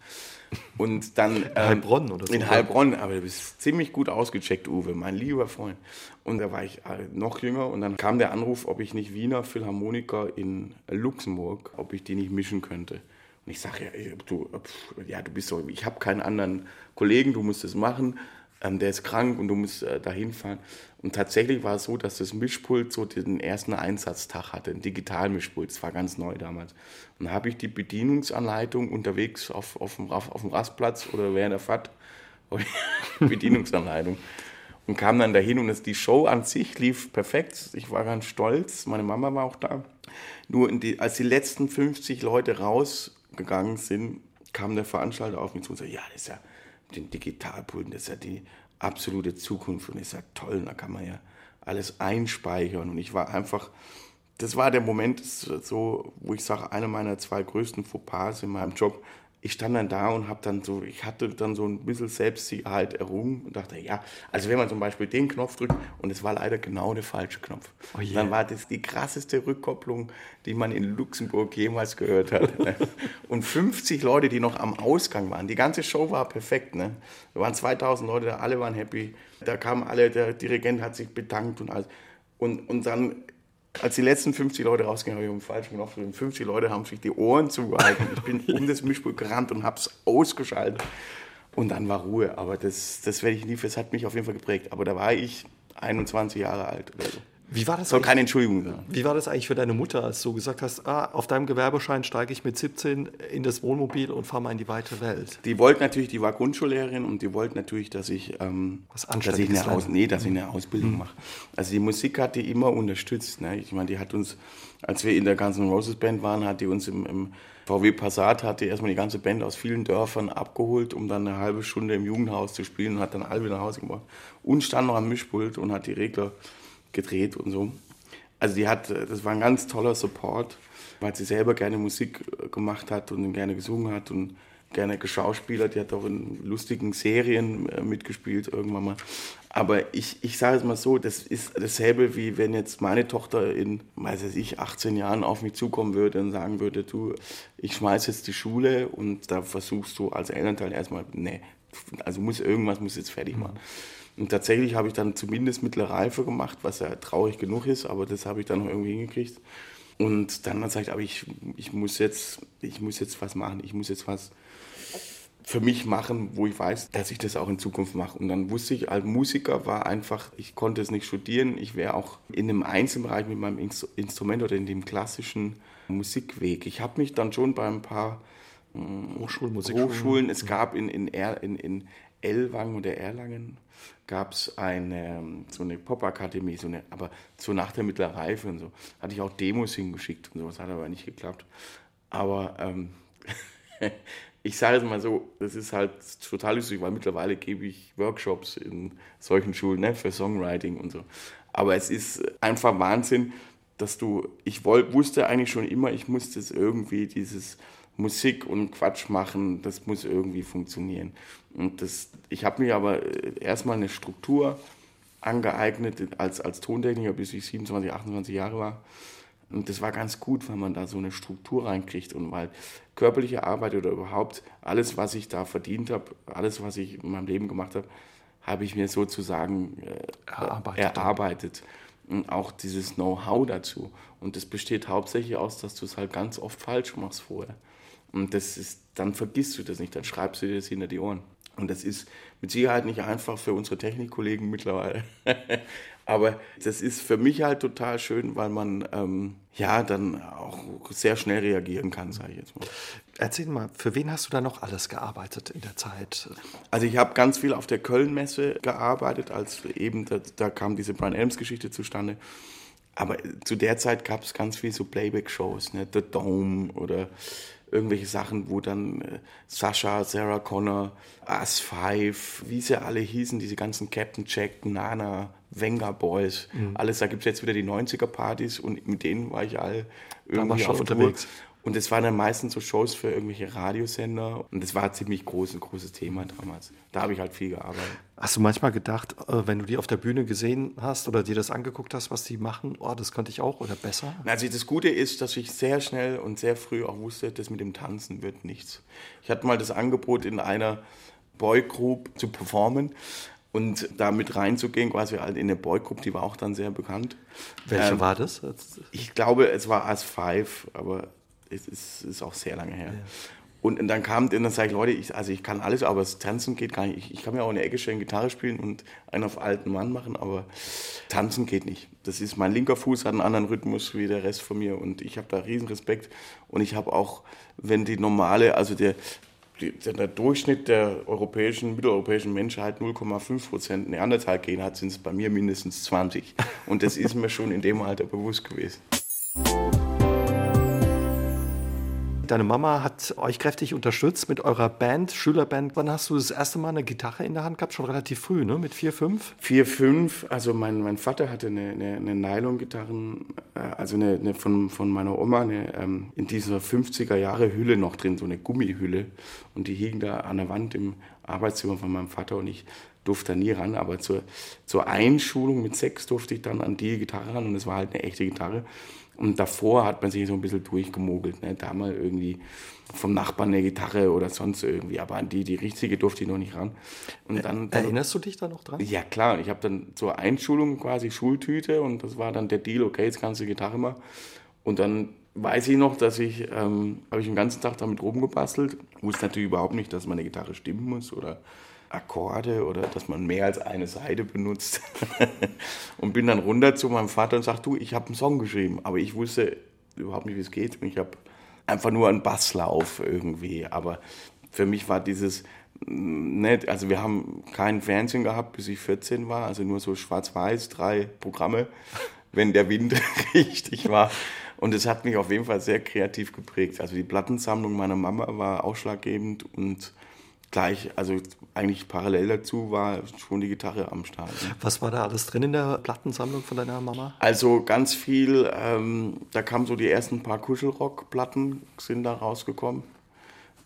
Und dann. in Heilbronn oder so. In Heilbronn, aber du bist ziemlich gut ausgecheckt, Uwe, mein lieber Freund. Und da war ich äh, noch jünger und dann kam der Anruf, ob ich nicht Wiener Philharmoniker in Luxemburg, ob ich die nicht mischen könnte. Und ich sage, ja, du, ja, du bist so, ich habe keinen anderen Kollegen, du musst es machen ähm, der ist krank und du musst äh, dahin fahren. Und tatsächlich war es so, dass das Mischpult so den ersten Einsatztag hatte, ein Digitalmischpult, das war ganz neu damals. Und da habe ich die Bedienungsanleitung unterwegs auf, auf, dem, auf dem Rastplatz oder während der Fahrt, Bedienungsanleitung. Und kam dann dahin und das, die Show an sich lief perfekt. Ich war ganz stolz, meine Mama war auch da. Nur die, als die letzten 50 Leute rausgegangen sind, kam der Veranstalter auf mich zu und sagte, ja, das ist ja den Digitalpulten, das ist ja die absolute Zukunft. Und ist ja toll, da kann man ja alles einspeichern. Und ich war einfach, das war der Moment, so, wo ich sage, einer meiner zwei größten Fauxpas in meinem Job, ich stand dann da und habe dann so, ich hatte dann so ein bisschen Selbstsicherheit errungen und dachte, ja, also wenn man zum Beispiel den Knopf drückt und es war leider genau der falsche Knopf, oh yeah. dann war das die krasseste Rückkopplung, die man in Luxemburg jemals gehört hat. Ne? und 50 Leute, die noch am Ausgang waren, die ganze Show war perfekt. Ne? Da waren 2000 Leute, alle waren happy, da kamen alle, der Dirigent hat sich bedankt und alles. Und, und dann als die letzten 50 Leute rausgingen, habe ich um falschen Knopf gedrückt. 50 Leute haben sich die Ohren zugehalten. Ich bin um das Mischpult gerannt und habe es ausgeschaltet. Und dann war Ruhe. Aber das, das werde ich nie, das hat mich auf jeden Fall geprägt. Aber da war ich 21 Jahre alt oder so. Wie war das Soll keine Entschuldigung sein. Wie war das eigentlich für deine Mutter, als du gesagt hast, ah, auf deinem Gewerbeschein steige ich mit 17 in das Wohnmobil und fahre mal in die weite Welt? Die wollte natürlich, die war Grundschullehrerin und die wollte natürlich, dass ich, ähm, dass ich eine, Aus, nee, dass ich eine Ausbildung mhm. mache. Also die Musik hat die immer unterstützt. Ne? Ich meine, die hat uns, als wir in der ganzen Roses Band waren, hat die uns im, im VW Passat hat die erstmal die ganze Band aus vielen Dörfern abgeholt, um dann eine halbe Stunde im Jugendhaus zu spielen und hat dann alle wieder nach Hause gebracht. Und stand noch am Mischpult und hat die Regler gedreht und so. Also die hat, das war ein ganz toller Support, weil sie selber gerne Musik äh, gemacht hat und gerne gesungen hat und gerne geschauspielert. Die hat auch in lustigen Serien äh, mitgespielt irgendwann mal. Aber ich, ich sage es mal so, das ist dasselbe wie wenn jetzt meine Tochter in, weiß ich, 18 Jahren auf mich zukommen würde und sagen würde, du, ich schmeiß jetzt die Schule und da versuchst du als Elternteil erstmal, nee, also muss irgendwas muss jetzt fertig machen. Und tatsächlich habe ich dann zumindest mittlere Reife gemacht, was ja traurig genug ist, aber das habe ich dann noch irgendwie hingekriegt. Und dann hat gesagt, aber ich, ich, muss jetzt, ich muss jetzt was machen, ich muss jetzt was für mich machen, wo ich weiß, dass ich das auch in Zukunft mache. Und dann wusste ich, als Musiker war einfach, ich konnte es nicht studieren, ich wäre auch in einem Einzelbereich mit meinem Instrument oder in dem klassischen Musikweg. Ich habe mich dann schon bei ein paar Hochschulen, Hochschulen, es gab in, in, in, in Ellwangen oder Erlangen gab es eine, so eine Popakademie, so aber so nach der mittleren Reife und so. Hatte ich auch Demos hingeschickt und sowas, hat aber nicht geklappt. Aber ähm, ich sage es mal so, das ist halt total lustig, weil mittlerweile gebe ich Workshops in solchen Schulen ne, für Songwriting und so. Aber es ist einfach Wahnsinn, dass du, ich wollt, wusste eigentlich schon immer, ich musste es irgendwie, dieses Musik und Quatsch machen, das muss irgendwie funktionieren. Und das, ich habe mir aber äh, erstmal eine Struktur angeeignet als, als Tontechniker, bis ich 27, 28 Jahre war. Und das war ganz gut, weil man da so eine Struktur reinkriegt und weil körperliche Arbeit oder überhaupt alles, was ich da verdient habe, alles, was ich in meinem Leben gemacht habe, habe ich mir sozusagen äh, erarbeitet. erarbeitet. Und auch dieses Know-how dazu. Und das besteht hauptsächlich aus, dass du es halt ganz oft falsch machst vorher. Und das ist, dann vergisst du das nicht, dann schreibst du dir das hinter die Ohren. Und das ist mit Sicherheit nicht einfach für unsere Technikkollegen mittlerweile. Aber das ist für mich halt total schön, weil man ähm, ja dann auch sehr schnell reagieren kann, sage ich jetzt mal. Erzähl mal, für wen hast du da noch alles gearbeitet in der Zeit? Also ich habe ganz viel auf der Köln-Messe gearbeitet, als eben da, da kam diese Brian Elms-Geschichte zustande. Aber zu der Zeit gab es ganz viel so Playback-Shows, ne? The Dome oder irgendwelche Sachen, wo dann äh, Sascha, Sarah Connor, Us Five, wie sie alle hießen, diese ganzen Captain Jack, Nana, Wenger Boys, mhm. alles, da gibt es jetzt wieder die 90er-Partys und mit denen war ich all irgendwie schon unterwegs. Und es waren dann meistens so Shows für irgendwelche Radiosender. Und das war ein ziemlich groß, ein großes Thema damals. Da habe ich halt viel gearbeitet. Hast du manchmal gedacht, äh, wenn du die auf der Bühne gesehen hast oder dir das angeguckt hast, was die machen, oh, das könnte ich auch oder besser? Also das Gute ist, dass ich sehr schnell und sehr früh auch wusste, das mit dem Tanzen wird nichts. Ich hatte mal das Angebot, in einer Boygroup zu performen und da mit reinzugehen, quasi halt in eine Boygroup, die war auch dann sehr bekannt. Welche ähm, war das? Ich glaube, es war As Five, aber es ist, ist auch sehr lange her. Ja. Und, und dann kam, dann sage ich, Leute, ich, also ich kann alles, aber das Tanzen geht gar nicht. Ich, ich kann mir auch in der Ecke stellen, Gitarre spielen und einen auf alten Mann machen, aber Tanzen geht nicht. Das ist, mein linker Fuß hat einen anderen Rhythmus wie der Rest von mir und ich habe da riesen Respekt. Und ich habe auch, wenn die normale, also der, der Durchschnitt der europäischen, mitteleuropäischen Menschheit 0,5 Prozent Neandertal-Gen hat, sind es bei mir mindestens 20. Und das ist mir schon in dem Alter bewusst gewesen. Deine Mama hat euch kräftig unterstützt mit eurer Band, Schülerband. Wann hast du das erste Mal eine Gitarre in der Hand gehabt? Schon relativ früh, ne? Mit vier, fünf? Vier, fünf. Also mein, mein Vater hatte eine, eine, eine Nylon-Gitarren, äh, also eine, eine, von, von meiner Oma, eine, ähm, in dieser 50er Jahre Hülle noch drin, so eine Gummihülle. Und die hingen da an der Wand im Arbeitszimmer von meinem Vater und ich durfte da nie ran, aber zur, zur Einschulung mit sechs durfte ich dann an die Gitarre ran und es war halt eine echte Gitarre. Und davor hat man sich so ein bisschen durchgemogelt. Ne? Da mal irgendwie vom Nachbarn eine Gitarre oder sonst irgendwie. Aber an die, die richtige durfte ich noch nicht ran. Und dann, dann Erinnerst du dich da noch dran? Ja, klar. Ich habe dann zur Einschulung quasi Schultüte und das war dann der Deal, okay, jetzt kannst du Gitarre mal. Und dann weiß ich noch, dass ich, ähm, habe ich den ganzen Tag damit rumgebastelt. Wusste natürlich überhaupt nicht, dass meine Gitarre stimmen muss oder Akkorde oder dass man mehr als eine Seite benutzt. und bin dann runter zu meinem Vater und sagte, du, ich habe einen Song geschrieben, aber ich wusste überhaupt nicht, wie es geht. Und ich habe einfach nur einen Basslauf irgendwie. Aber für mich war dieses mm, nett, also wir haben kein Fernsehen gehabt, bis ich 14 war, also nur so schwarz-weiß, drei Programme, wenn der Wind richtig war. Und es hat mich auf jeden Fall sehr kreativ geprägt. Also die Plattensammlung meiner Mama war ausschlaggebend und gleich, also eigentlich parallel dazu war schon die Gitarre am Start. Ne? Was war da alles drin in der Plattensammlung von deiner Mama? Also ganz viel, ähm, da kamen so die ersten paar Kuschelrock-Platten, sind da rausgekommen.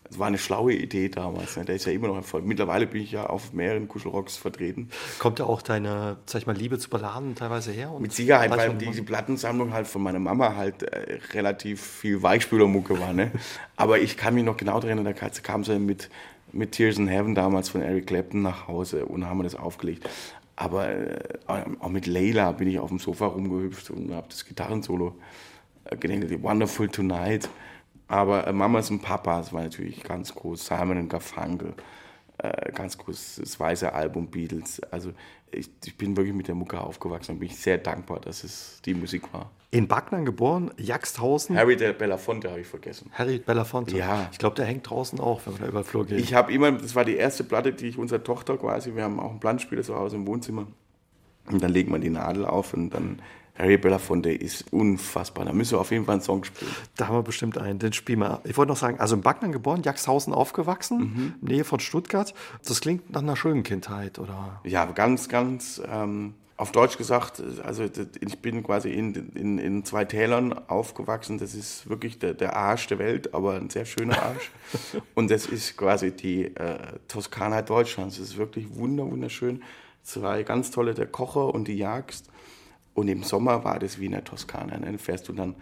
Das war eine schlaue Idee damals. Ne? Der ist ja immer noch Erfolg. Mittlerweile bin ich ja auf mehreren Kuschelrocks vertreten. Kommt da auch deine, sag ich mal, Liebe zu Balladen teilweise her? Mit Sicherheit, weil die, die Plattensammlung halt von meiner Mama halt äh, relativ viel Weichspülermucke war. Ne? Aber ich kann mich noch genau daran erinnern, da kam sie mit mit Tears in Heaven damals von Eric Clapton nach Hause und haben wir das aufgelegt. Aber äh, auch mit Layla bin ich auf dem Sofa rumgehüpft und habe das Gitarrensolo äh, gedenkt, Wonderful Tonight. Aber äh, Mamas und Papas war natürlich ganz groß, Simon und Garfunkel, äh, ganz groß, das weiße Album Beatles. Also ich, ich, bin wirklich mit der Mucke aufgewachsen und bin sehr dankbar, dass es die Musik war. In Backnern geboren, Jagsthausen. Harry de Belafonte habe ich vergessen. Harry Belafonte. Ja. Ich glaube, der hängt draußen auch, wenn man da über den Flur geht. Ich habe immer, das war die erste Platte, die ich unserer Tochter quasi, wir haben auch einen Planspieler zu Hause im Wohnzimmer. Und dann legt man die Nadel auf und dann Harry Belafonte ist unfassbar. Da müssen wir auf jeden Fall einen Song spielen. Da haben wir bestimmt einen, den spielen wir. Ich wollte noch sagen, also in Backnern geboren, Jackshausen aufgewachsen, Mhm. Nähe von Stuttgart. Das klingt nach einer schönen Kindheit, oder? Ja, ganz, ganz ähm, auf Deutsch gesagt, also ich bin quasi in, in, in zwei Tälern aufgewachsen. Das ist wirklich der, der Arsch der Welt, aber ein sehr schöner Arsch. Und das ist quasi die äh, Toskana Deutschlands. Das ist wirklich wunder, wunderschön. Zwei ganz tolle, der Kocher und die Jagst. Und im Sommer war das wie in der Toskana. Ne? Da fährst du dann,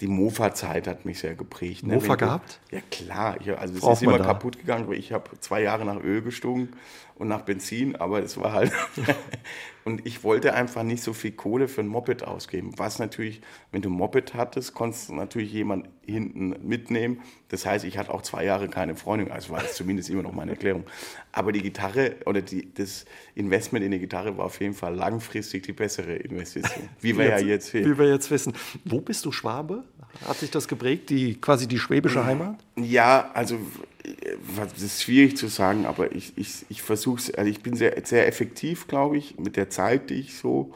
die Mofa-Zeit hat mich sehr geprägt. Ne? Mofa du- gehabt? Ja klar, ich, also es ist immer da. kaputt gegangen, ich habe zwei Jahre nach Öl gestunken und nach Benzin, aber es war halt und ich wollte einfach nicht so viel Kohle für ein Moped ausgeben. Was natürlich, wenn du ein Moped hattest, konntest du natürlich jemand hinten mitnehmen. Das heißt, ich hatte auch zwei Jahre keine Freundin, also war das zumindest immer noch meine Erklärung. Aber die Gitarre oder die, das Investment in die Gitarre war auf jeden Fall langfristig die bessere Investition. Wie wir ja jetzt Wie wir jetzt wissen. Wo bist du Schwabe? Hat sich das geprägt, die, quasi die schwäbische Heimat? Ja, also äh, das ist schwierig zu sagen, aber ich, ich, ich versuche es, also ich bin sehr, sehr effektiv, glaube ich, mit der Zeit, die ich so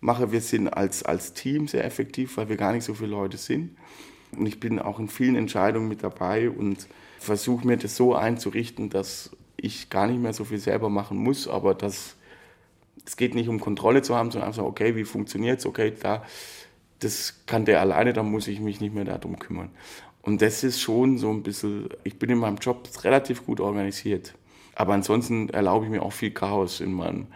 mache. Wir sind als, als Team sehr effektiv, weil wir gar nicht so viele Leute sind. Und ich bin auch in vielen Entscheidungen mit dabei und versuche mir das so einzurichten, dass ich gar nicht mehr so viel selber machen muss, aber dass es geht nicht um Kontrolle zu haben, sondern einfach, okay, wie funktioniert es, okay, da, das kann der alleine, da muss ich mich nicht mehr darum kümmern. Und das ist schon so ein bisschen, ich bin in meinem Job relativ gut organisiert. Aber ansonsten erlaube ich mir auch viel Chaos in meinem,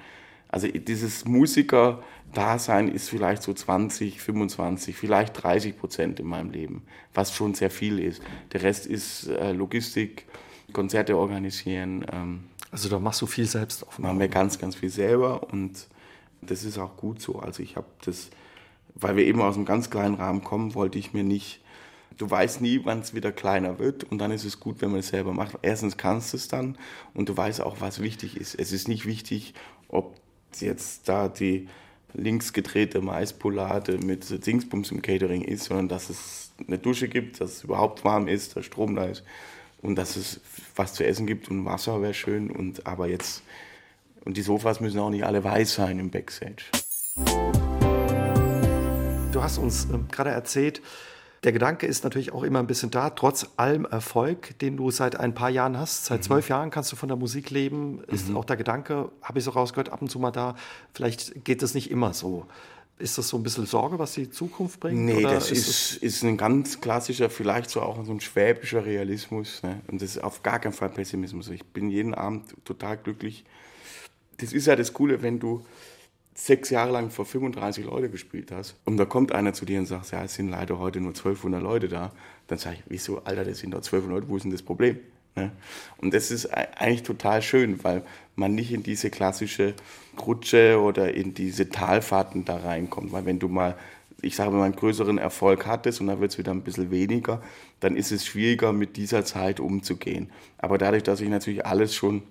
also dieses Musiker-Dasein ist vielleicht so 20, 25, vielleicht 30 Prozent in meinem Leben, was schon sehr viel ist. Der Rest ist äh, Logistik, Konzerte organisieren, ähm, Also da machst du viel selbst auf. machen wir ganz, ganz viel selber und das ist auch gut so. Also ich habe das, weil wir eben aus einem ganz kleinen Rahmen kommen, wollte ich mir nicht, du weißt nie, wann es wieder kleiner wird und dann ist es gut, wenn man es selber macht. Erstens kannst du es dann und du weißt auch, was wichtig ist. Es ist nicht wichtig, ob jetzt da die links gedrehte Maispolade mit Dingsbums im Catering ist, sondern dass es eine Dusche gibt, dass es überhaupt warm ist, dass Strom da ist und dass es was zu essen gibt und Wasser wäre schön und aber jetzt und die Sofas müssen auch nicht alle weiß sein im Backstage. Du hast uns ähm, gerade erzählt, der Gedanke ist natürlich auch immer ein bisschen da, trotz allem Erfolg, den du seit ein paar Jahren hast. Seit zwölf Jahren kannst du von der Musik leben. Ist auch der Gedanke, habe ich so rausgehört, ab und zu mal da. Vielleicht geht das nicht immer so. Ist das so ein bisschen Sorge, was die Zukunft bringt? Nee, oder das ist, ist ein ganz klassischer, vielleicht so auch so ein schwäbischer Realismus. Ne? Und das ist auf gar keinen Fall Pessimismus. Ich bin jeden Abend total glücklich. Das ist ja das Coole, wenn du sechs Jahre lang vor 35 Leute gespielt hast und da kommt einer zu dir und sagt, ja, es sind leider heute nur 1200 Leute da, dann sage ich, wieso, Alter, das sind doch 1200 Leute, wo ist denn das Problem? Ne? Und das ist ei- eigentlich total schön, weil man nicht in diese klassische Rutsche oder in diese Talfahrten da reinkommt, weil wenn du mal ich sage, wenn man einen größeren Erfolg hattest und dann wird es wieder ein bisschen weniger, dann ist es schwieriger, mit dieser Zeit umzugehen. Aber dadurch, dass ich natürlich alles schon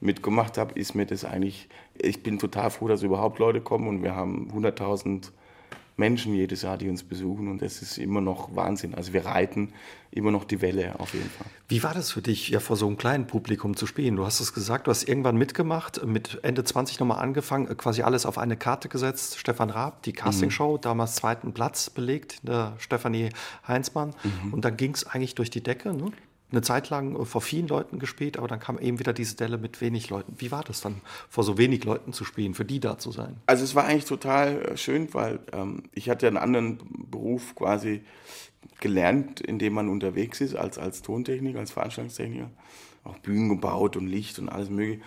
mitgemacht habe, ist mir das eigentlich, ich bin total froh, dass überhaupt Leute kommen und wir haben 100.000 Menschen jedes Jahr, die uns besuchen und das ist immer noch Wahnsinn. Also wir reiten immer noch die Welle auf jeden Fall. Wie war das für dich, ja vor so einem kleinen Publikum zu spielen? Du hast es gesagt, du hast irgendwann mitgemacht, mit Ende 20 nochmal angefangen, äh, quasi alles auf eine Karte gesetzt. Stefan Raab, die Castingshow, damals zweiten Platz belegt, der Stefanie Heinzmann. Und dann ging es eigentlich durch die Decke. Ne? Eine Zeit lang äh, vor vielen Leuten gespielt, aber dann kam eben wieder diese Delle mit wenig Leuten. Wie war das dann, vor so wenig Leuten zu spielen, für die da zu sein? Also es war eigentlich total äh, schön, weil ähm, ich hatte einen anderen Beruf quasi gelernt, in dem man unterwegs ist, als, als Tontechniker, als Veranstaltungstechniker. Auch Bühnen gebaut und Licht und alles mögliche.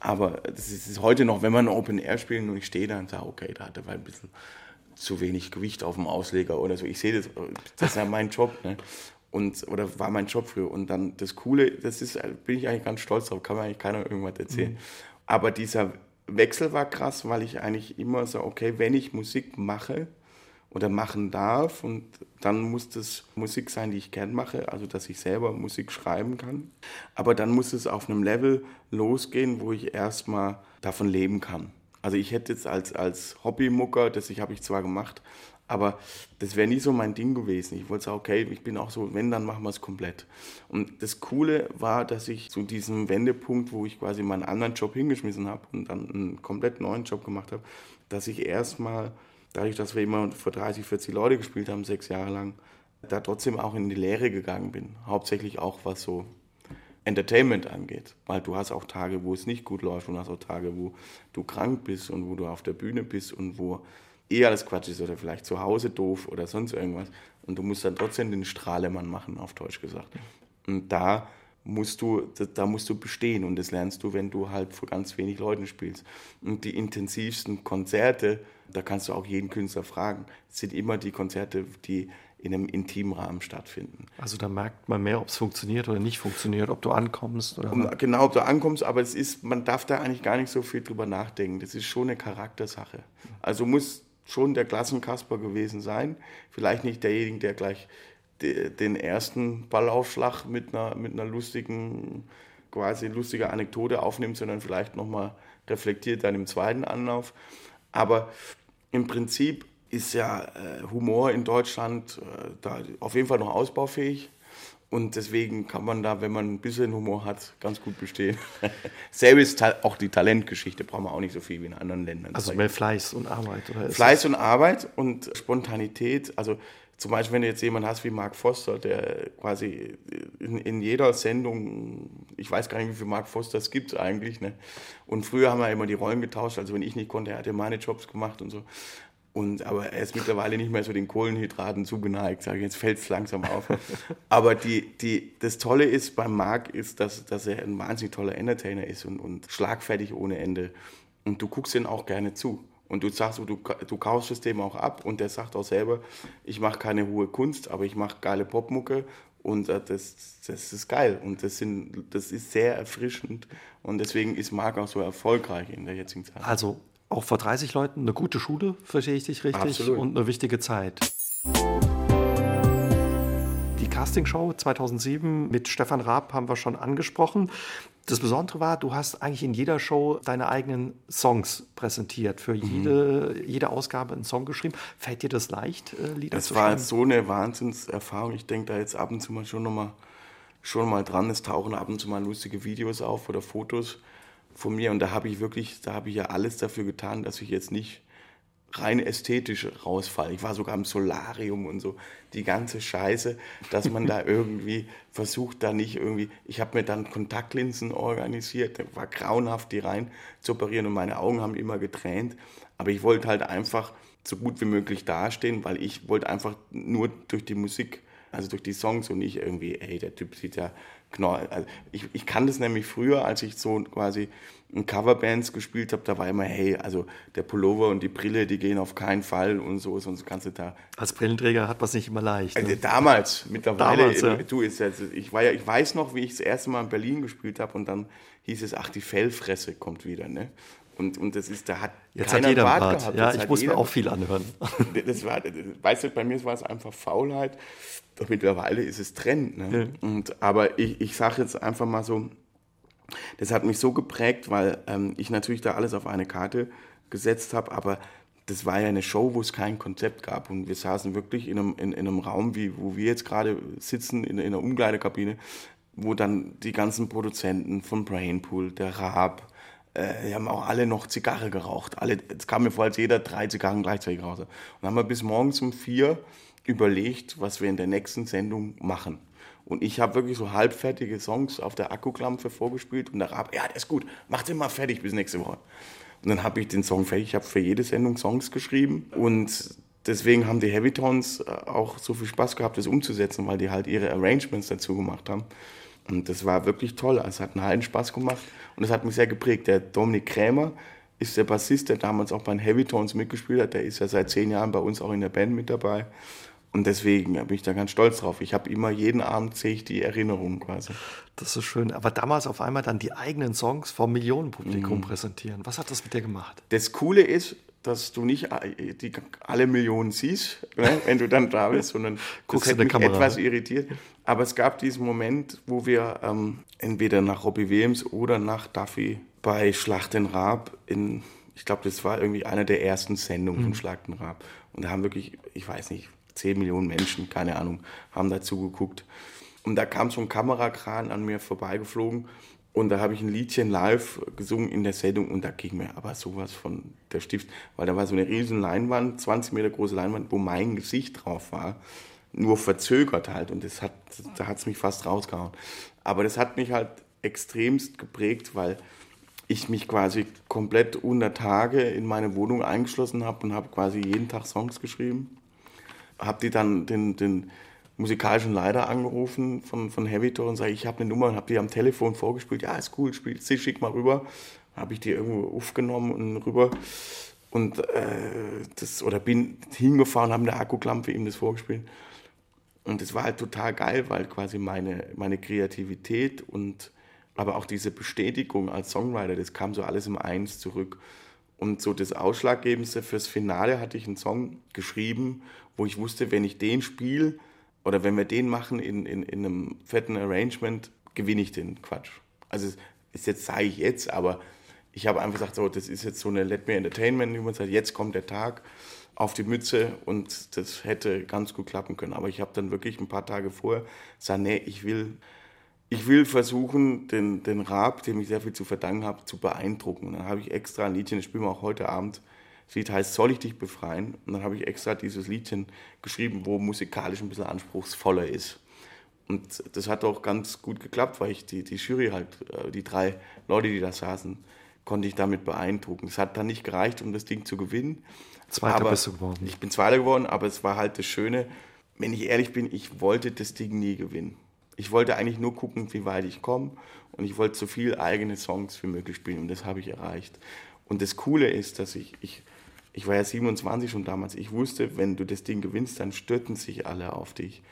Aber das ist, ist heute noch, wenn man Open Air spielt und ich stehe da und sage, okay, da hat er ein bisschen zu wenig Gewicht auf dem Ausleger oder so. Ich sehe das, das ist ja mein Job. Ne? Und, oder war mein Job früher. Und dann das Coole, das ist, bin ich eigentlich ganz stolz drauf, kann mir eigentlich keiner irgendwas erzählen. Aber dieser Wechsel war krass, weil ich eigentlich immer so, okay, wenn ich Musik mache oder machen darf, und dann muss das Musik sein, die ich gern mache, also dass ich selber Musik schreiben kann. Aber dann muss es auf einem Level losgehen, wo ich erstmal davon leben kann. Also ich hätte jetzt als, als Hobbymucker, das ich habe ich zwar gemacht, aber das wäre nie so mein Ding gewesen. Ich wollte sagen, okay, ich bin auch so, wenn, dann machen wir es komplett. Und das Coole war, dass ich zu diesem Wendepunkt, wo ich quasi meinen anderen Job hingeschmissen habe und dann einen komplett neuen Job gemacht habe, dass ich erstmal dadurch, dass wir immer vor 30, 40 Leute gespielt haben, sechs Jahre lang, da trotzdem auch in die Lehre gegangen bin. Hauptsächlich auch was so Entertainment angeht. Weil du hast auch Tage, wo es nicht gut läuft und hast auch Tage, wo du krank bist und wo du auf der Bühne bist und wo eh alles Quatsch ist oder vielleicht zu Hause doof oder sonst irgendwas. Und du musst dann trotzdem den Strahlemann machen, auf Deutsch gesagt. Und da musst du, da musst du bestehen und das lernst du, wenn du halt vor ganz wenig Leuten spielst. Und die intensivsten Konzerte, da kannst du auch jeden Künstler fragen, sind immer die Konzerte, die in einem intimen Rahmen stattfinden. Also da merkt man mehr, ob es funktioniert oder nicht funktioniert, ob du ankommst oder. Um, genau, ob du ankommst, aber es ist, man darf da eigentlich gar nicht so viel drüber nachdenken. Das ist schon eine Charaktersache. Also muss schon der Klassenkasper gewesen sein. Vielleicht nicht derjenige, der gleich den ersten Ballaufschlag mit einer, mit einer lustigen, quasi lustiger Anekdote aufnimmt, sondern vielleicht nochmal reflektiert dann im zweiten Anlauf. Aber im Prinzip ist ja äh, Humor in Deutschland äh, da auf jeden Fall noch ausbaufähig. Und deswegen kann man da, wenn man ein bisschen Humor hat, ganz gut bestehen. Selbe ist auch die Talentgeschichte, brauchen wir auch nicht so viel wie in anderen Ländern. Also mehr Fleiß und Arbeit, oder? Fleiß und Arbeit und Spontanität. Also zum Beispiel, wenn du jetzt jemanden hast wie Mark Foster, der quasi in, in jeder Sendung, ich weiß gar nicht, wie viele Mark Fosters gibt es eigentlich, ne? Und früher haben wir immer die Rollen getauscht, also wenn ich nicht konnte, er hat ja meine Jobs gemacht und so. Und, aber er ist mittlerweile nicht mehr so den Kohlenhydraten zugeneigt, sage ich, jetzt fällt es langsam auf. aber die, die, das Tolle ist beim Marc, ist, dass, dass er ein wahnsinnig toller Entertainer ist und, und schlagfertig ohne Ende. Und du guckst ihn auch gerne zu. Und du sagst, du, du kaufst das Thema auch ab und der sagt auch selber, ich mache keine hohe Kunst, aber ich mache geile Popmucke und äh, das, das ist geil und das, sind, das ist sehr erfrischend und deswegen ist Marc auch so erfolgreich in der jetzigen Zeit. Also auch vor 30 Leuten eine gute Schule, verstehe ich dich richtig, Absolut. und eine wichtige Zeit. Die Castingshow 2007 mit Stefan Raab haben wir schon angesprochen. Das Besondere war, du hast eigentlich in jeder Show deine eigenen Songs präsentiert. Für jede, mhm. jede Ausgabe einen Song geschrieben. Fällt dir das leicht, äh, Lieder das zu war schreiben? so eine Wahnsinnserfahrung. Ich denke da jetzt ab und zu mal schon nochmal schon mal dran. Es tauchen ab und zu mal lustige Videos auf oder Fotos von mir. Und da habe ich wirklich, da habe ich ja alles dafür getan, dass ich jetzt nicht rein ästhetisch rausfalle. Ich war sogar im Solarium und so, die ganze Scheiße, dass man da irgendwie versucht, da nicht irgendwie, ich habe mir dann Kontaktlinsen organisiert, war grauenhaft, die rein zu operieren und meine Augen haben immer getränt, aber ich wollte halt einfach so gut wie möglich dastehen, weil ich wollte einfach nur durch die Musik, also durch die Songs und nicht irgendwie, ey, der Typ sieht ja Genau, also ich, ich kann das nämlich früher, als ich so quasi in Coverbands gespielt habe, da war immer, hey, also der Pullover und die Brille, die gehen auf keinen Fall und so, sonst kannst du da. Als Brillenträger hat man es nicht immer leicht. Also ne? damals, mittlerweile, Damals, ja. du ist jetzt, ich war ja, ich weiß noch, wie ich das erste Mal in Berlin gespielt habe und dann hieß es, ach, die Fellfresse kommt wieder, ne? Und, und das ist, da hat Jetzt hat jeder Bart Bart. Ja, ich muss mir auch viel anhören. das war, weißt du, bei mir war es einfach Faulheit. Doch mittlerweile ist es Trend. Ne? Und, aber ich, ich sage jetzt einfach mal so, das hat mich so geprägt, weil ähm, ich natürlich da alles auf eine Karte gesetzt habe, aber das war ja eine Show, wo es kein Konzept gab. Und wir saßen wirklich in einem, in, in einem Raum, wie, wo wir jetzt gerade sitzen, in, in einer Umkleidekabine, wo dann die ganzen Produzenten von Brainpool, der Raab, äh, die haben auch alle noch Zigarre geraucht. Alle, es kam mir vor, als jeder drei Zigarren gleichzeitig rauchte. Und dann haben wir bis morgens um vier überlegt, was wir in der nächsten Sendung machen. Und ich habe wirklich so halbfertige Songs auf der Akkuklampe vorgespielt und der Raab, ja, der ist gut, macht den mal fertig bis nächste Woche. Und dann habe ich den Song fertig. Ich habe für jede Sendung Songs geschrieben und deswegen haben die Heavytones äh, auch so viel Spaß gehabt, das umzusetzen, weil die halt ihre Arrangements dazu gemacht haben. Und das war wirklich toll. Es hat einen heiden Spaß gemacht und es hat mich sehr geprägt. Der Dominik Krämer ist der Bassist, der damals auch bei den Heavytones mitgespielt hat. Der ist ja seit zehn Jahren bei uns auch in der Band mit dabei. Und deswegen bin ich da ganz stolz drauf. Ich habe immer jeden Abend sehe ich die Erinnerungen quasi. Das ist schön. Aber damals auf einmal dann die eigenen Songs vor Millionenpublikum Mhm. präsentieren. Was hat das mit dir gemacht? Das Coole ist, dass du nicht äh, die, alle Millionen siehst, ne, wenn du dann da bist, sondern Guckst das hat mich Kamera. etwas irritiert. Aber es gab diesen Moment, wo wir ähm, entweder nach Robbie Williams oder nach Duffy bei Schlag den Raab in, ich glaube, das war irgendwie eine der ersten Sendungen Mhm. von Schlag den Raab. Und da haben wirklich, ich weiß nicht, 10 Millionen Menschen, keine Ahnung, haben dazu geguckt. Und da kam so ein Kamerakran an mir vorbeigeflogen Und da habe ich ein Liedchen live gesungen in der Sendung und da ging mir aber sowas von der Stift, weil da war so eine riesen Leinwand, 20 Meter große Leinwand, wo mein Gesicht drauf war, nur verzögert halt und das hat, da hat es mich fast rausgehauen. Aber das hat mich halt extremst geprägt, weil ich mich quasi komplett unter Tage in meine Wohnung eingeschlossen habe und habe quasi jeden Tag Songs geschrieben. Habe die dann den, den musikalischen Leiter angerufen von, von Heavytor und sage, ich habe eine Nummer und habe die am Telefon vorgespielt. Ja, ist cool, spiel sie, schick mal rüber. Habe ich die irgendwo aufgenommen und rüber. Und äh, das, oder bin hingefahren, habe eine Akkuklampe ihm das vorgespielt. Und das war halt total geil, weil quasi meine, meine Kreativität und aber auch diese Bestätigung als Songwriter, das kam so alles im Eins zurück. Und so das Ausschlaggebendste fürs Finale hatte ich einen Song geschrieben, wo ich wusste, wenn ich den spiele oder wenn wir den machen in, in, in einem fetten Arrangement, gewinne ich den Quatsch. Also ist jetzt sage ich jetzt, aber ich habe einfach gesagt, so, das ist jetzt so eine Let Me Entertainment, wie man sagt, jetzt kommt der Tag auf die Mütze und das hätte ganz gut klappen können. Aber ich habe dann wirklich ein paar Tage vorher gesagt, nee, ich will ich will versuchen, den, den Raab, dem ich sehr viel zu verdanken habe, zu beeindrucken. Und dann habe ich extra ein Liedchen, das spielen wir auch heute Abend. Das Lied heißt Soll ich dich befreien? Und dann habe ich extra dieses Liedchen geschrieben, wo musikalisch ein bisschen anspruchsvoller ist. Und das hat auch ganz gut geklappt, weil ich die, die Jury halt, äh, die drei Leute, die da saßen, konnte ich damit beeindrucken. Es hat dann nicht gereicht, um das Ding zu gewinnen. Zweiter aber bist du geworden. Ich bin Zweiter geworden, aber es war halt das Schöne, wenn ich ehrlich bin, ich wollte das Ding nie gewinnen. Ich wollte eigentlich nur gucken, wie weit ich komme und ich wollte so viele eigene Songs wie möglich spielen und das habe ich erreicht. Und das Coole ist, dass ich, ich, ich war ja 27 schon damals, ich wusste, wenn du das Ding gewinnst, dann stürzen sich alle auf dich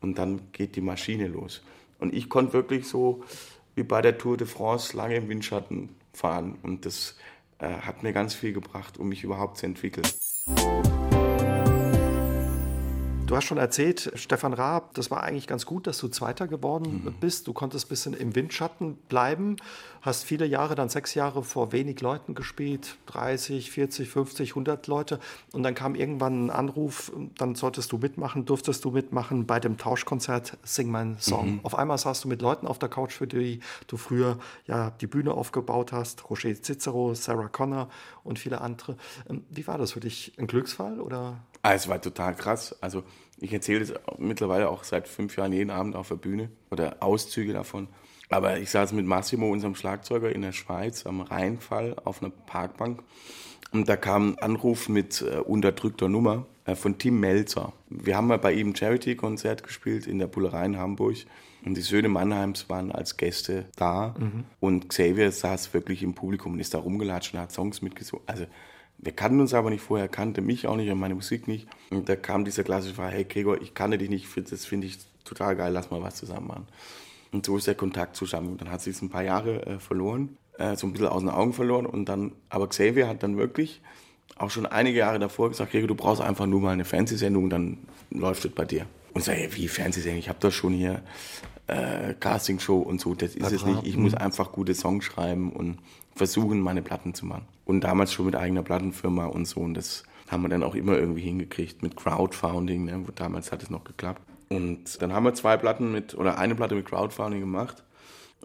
und dann geht die Maschine los. Und ich konnte wirklich so wie bei der Tour de France lange im Windschatten fahren und das äh, hat mir ganz viel gebracht, um mich überhaupt zu entwickeln. Du hast schon erzählt, Stefan Raab, das war eigentlich ganz gut, dass du Zweiter geworden mhm. bist. Du konntest ein bisschen im Windschatten bleiben, hast viele Jahre, dann sechs Jahre vor wenig Leuten gespielt, 30, 40, 50, 100 Leute. Und dann kam irgendwann ein Anruf, dann solltest du mitmachen, durftest du mitmachen bei dem Tauschkonzert Sing mein Song. Mhm. Auf einmal saßt du mit Leuten auf der Couch, für die du früher ja die Bühne aufgebaut hast, Roger Cicero, Sarah Connor und viele andere. Ähm, wie war das für dich? Ein Glücksfall oder? Ah, es war total krass. Also ich erzähle das mittlerweile auch seit fünf Jahren jeden Abend auf der Bühne oder Auszüge davon. Aber ich saß mit Massimo, unserem Schlagzeuger, in der Schweiz am Rheinfall auf einer Parkbank. Und da kam ein Anruf mit äh, unterdrückter Nummer äh, von Tim Melzer. Wir haben mal bei ihm ein Charity-Konzert gespielt in der Bullerei in Hamburg. Und die Söhne Mannheims waren als Gäste da. Mhm. Und Xavier saß wirklich im Publikum und ist da rumgelatscht und hat Songs mitgesungen. Also wir kannten uns aber nicht vorher, kannte mich auch nicht und meine Musik nicht. Und da kam dieser klassische Frage, hey Gregor, ich kannte dich nicht, das finde ich total geil, lass mal was zusammen machen. Und so ist der Kontakt zusammen. Dann hat sich ein paar Jahre äh, verloren, äh, so ein bisschen aus den Augen verloren. Und dann, aber Xavier hat dann wirklich auch schon einige Jahre davor gesagt, Gregor, du brauchst einfach nur mal eine Fernsehsendung, dann läuft es bei dir. Und ich sage, wie Fernsehsendung? Ich habe doch schon hier äh, Castingshow und so. Das ist es nicht. Ich muss einfach gute Songs schreiben und versuchen, meine Platten zu machen. Und damals schon mit eigener Plattenfirma und so. Und das haben wir dann auch immer irgendwie hingekriegt mit Crowdfunding. Ne? Damals hat es noch geklappt. Und dann haben wir zwei Platten mit, oder eine Platte mit Crowdfunding gemacht.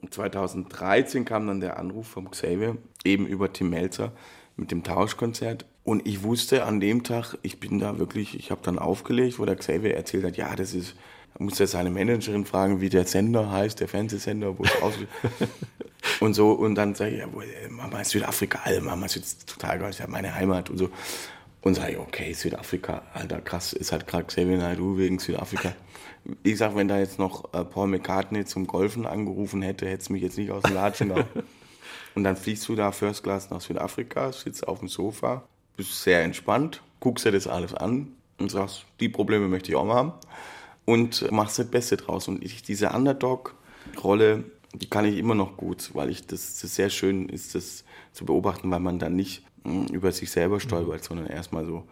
Und 2013 kam dann der Anruf vom Xavier, eben über Tim Melzer mit dem Tauschkonzert. Und ich wusste an dem Tag, ich bin da wirklich, ich habe dann aufgelegt, wo der Xavier erzählt hat, ja, das ist muss er seine Managerin fragen, wie der Sender heißt, der Fernsehsender, wo es aussieht. und so, und dann sage ich, ja, Mama ist Südafrika, Alter, Mama ist total geil, ist ja meine Heimat und so. Und sage ich, okay, Südafrika, Alter, krass, ist halt gerade Xavier Naidoo wegen Südafrika. Ich sag, wenn da jetzt noch äh, Paul McCartney zum Golfen angerufen hätte, hätte es mich jetzt nicht aus dem Latschen gehauen. und dann fliegst du da First Class nach Südafrika, sitzt auf dem Sofa, bist sehr entspannt, guckst dir das alles an und sagst, die Probleme möchte ich auch mal haben und machst das Beste draus. Und ich, diese Underdog-Rolle, die kann ich immer noch gut, weil ich das, das, sehr schön ist, das zu beobachten, weil man dann nicht hm, über sich selber stolpert, sondern erstmal so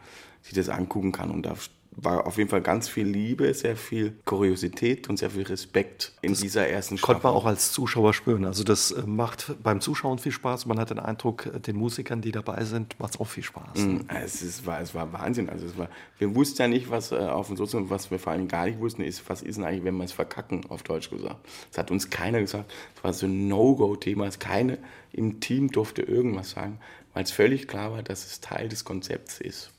sich das angucken kann. Und da war auf jeden Fall ganz viel Liebe, sehr viel Kuriosität und sehr viel Respekt in das dieser ersten Staffel. Konnte man auch als Zuschauer spüren. Also das äh, macht beim Zuschauen viel Spaß. Man hat den Eindruck, äh, den Musikern, die dabei sind, macht es auch viel Spaß. Mm, es, ist, war, es war Wahnsinn. Also es war, wir wussten ja nicht, was äh, auf uns so was wir vor allem gar nicht wussten, ist, was ist denn eigentlich, wenn wir es verkacken, auf Deutsch gesagt. Das hat uns keiner gesagt. Es war so ein No-Go-Thema. Keine im Team durfte irgendwas sagen, weil es völlig klar war, dass es Teil des Konzepts ist.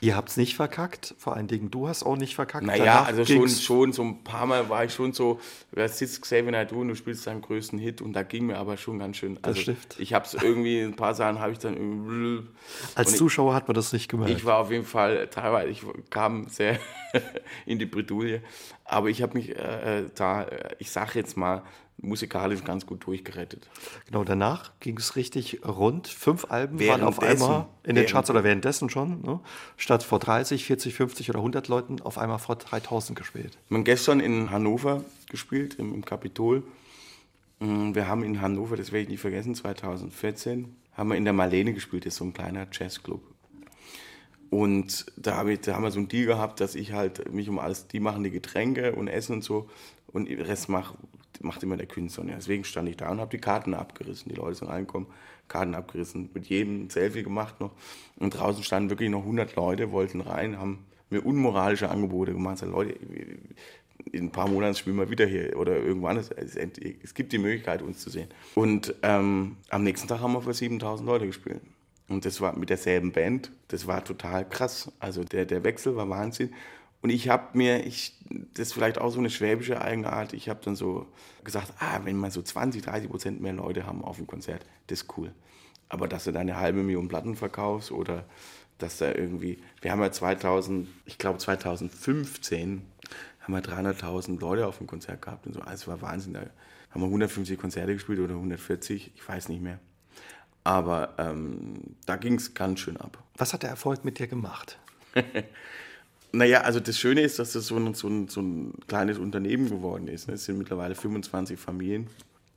Ihr habt es nicht verkackt, vor allen Dingen du hast auch nicht verkackt. Naja, also schon, schon so ein paar Mal war ich schon so, wer sitzt Xavier Naidoo und du spielst deinen größten Hit und da ging mir aber schon ganz schön. Also das stimmt. Ich habe es irgendwie, ein paar Sachen habe ich dann Als Zuschauer ich, hat man das nicht gemerkt. Ich war auf jeden Fall teilweise, ich kam sehr in die Bredouille, aber ich habe mich äh, äh da, äh, ich sage jetzt mal, musikalisch ganz gut durchgerettet. Genau, danach ging es richtig rund. Fünf Alben waren auf einmal in den Charts oder währenddessen schon, ne? statt vor 30, 40, 50 oder 100 Leuten auf einmal vor 3000 gespielt. Wir haben gestern in Hannover gespielt, im, im Kapitol. Mm, wir haben in Hannover, das werde ich nicht vergessen, 2014, haben wir in der Marlene gespielt, das ist so ein kleiner Jazzclub. Und da, hab ich, da haben wir so einen Deal gehabt, dass ich halt mich um alles, die machen die Getränke und Essen und so und den Rest mach, macht immer der Künstler. Und deswegen stand ich da und habe die Karten abgerissen. Die Leute sind reingekommen, Karten abgerissen, mit jedem ein Selfie gemacht noch. Und draußen standen wirklich noch 100 Leute, wollten rein, haben mir unmoralische Angebote gemacht. Sagen, Leute, in ein paar Monaten spielen wir wieder hier oder irgendwann. Es, es gibt die Möglichkeit, uns zu sehen. Und ähm, am nächsten Tag haben wir für 7000 Leute gespielt. Und das war mit derselben Band. Das war total krass. Also der, der Wechsel war Wahnsinn. Und ich habe mir, ich, das ist vielleicht auch so eine schwäbische Eigenart, ich habe dann so gesagt, ah, wenn mal so 20, 30 Prozent mehr Leute haben auf dem Konzert, das ist cool. Aber dass du da eine halbe Million Platten verkaufst oder dass da irgendwie, wir haben ja 2000, ich glaube 2015 haben wir 300.000 Leute auf dem Konzert gehabt und so, also war Wahnsinn. Da haben wir 150 Konzerte gespielt oder 140, ich weiß nicht mehr. Aber ähm, da ging es ganz schön ab. Was hat der Erfolg mit dir gemacht? Naja, also das Schöne ist, dass das so ein, so ein, so ein kleines Unternehmen geworden ist. Es sind mittlerweile 25 Familien,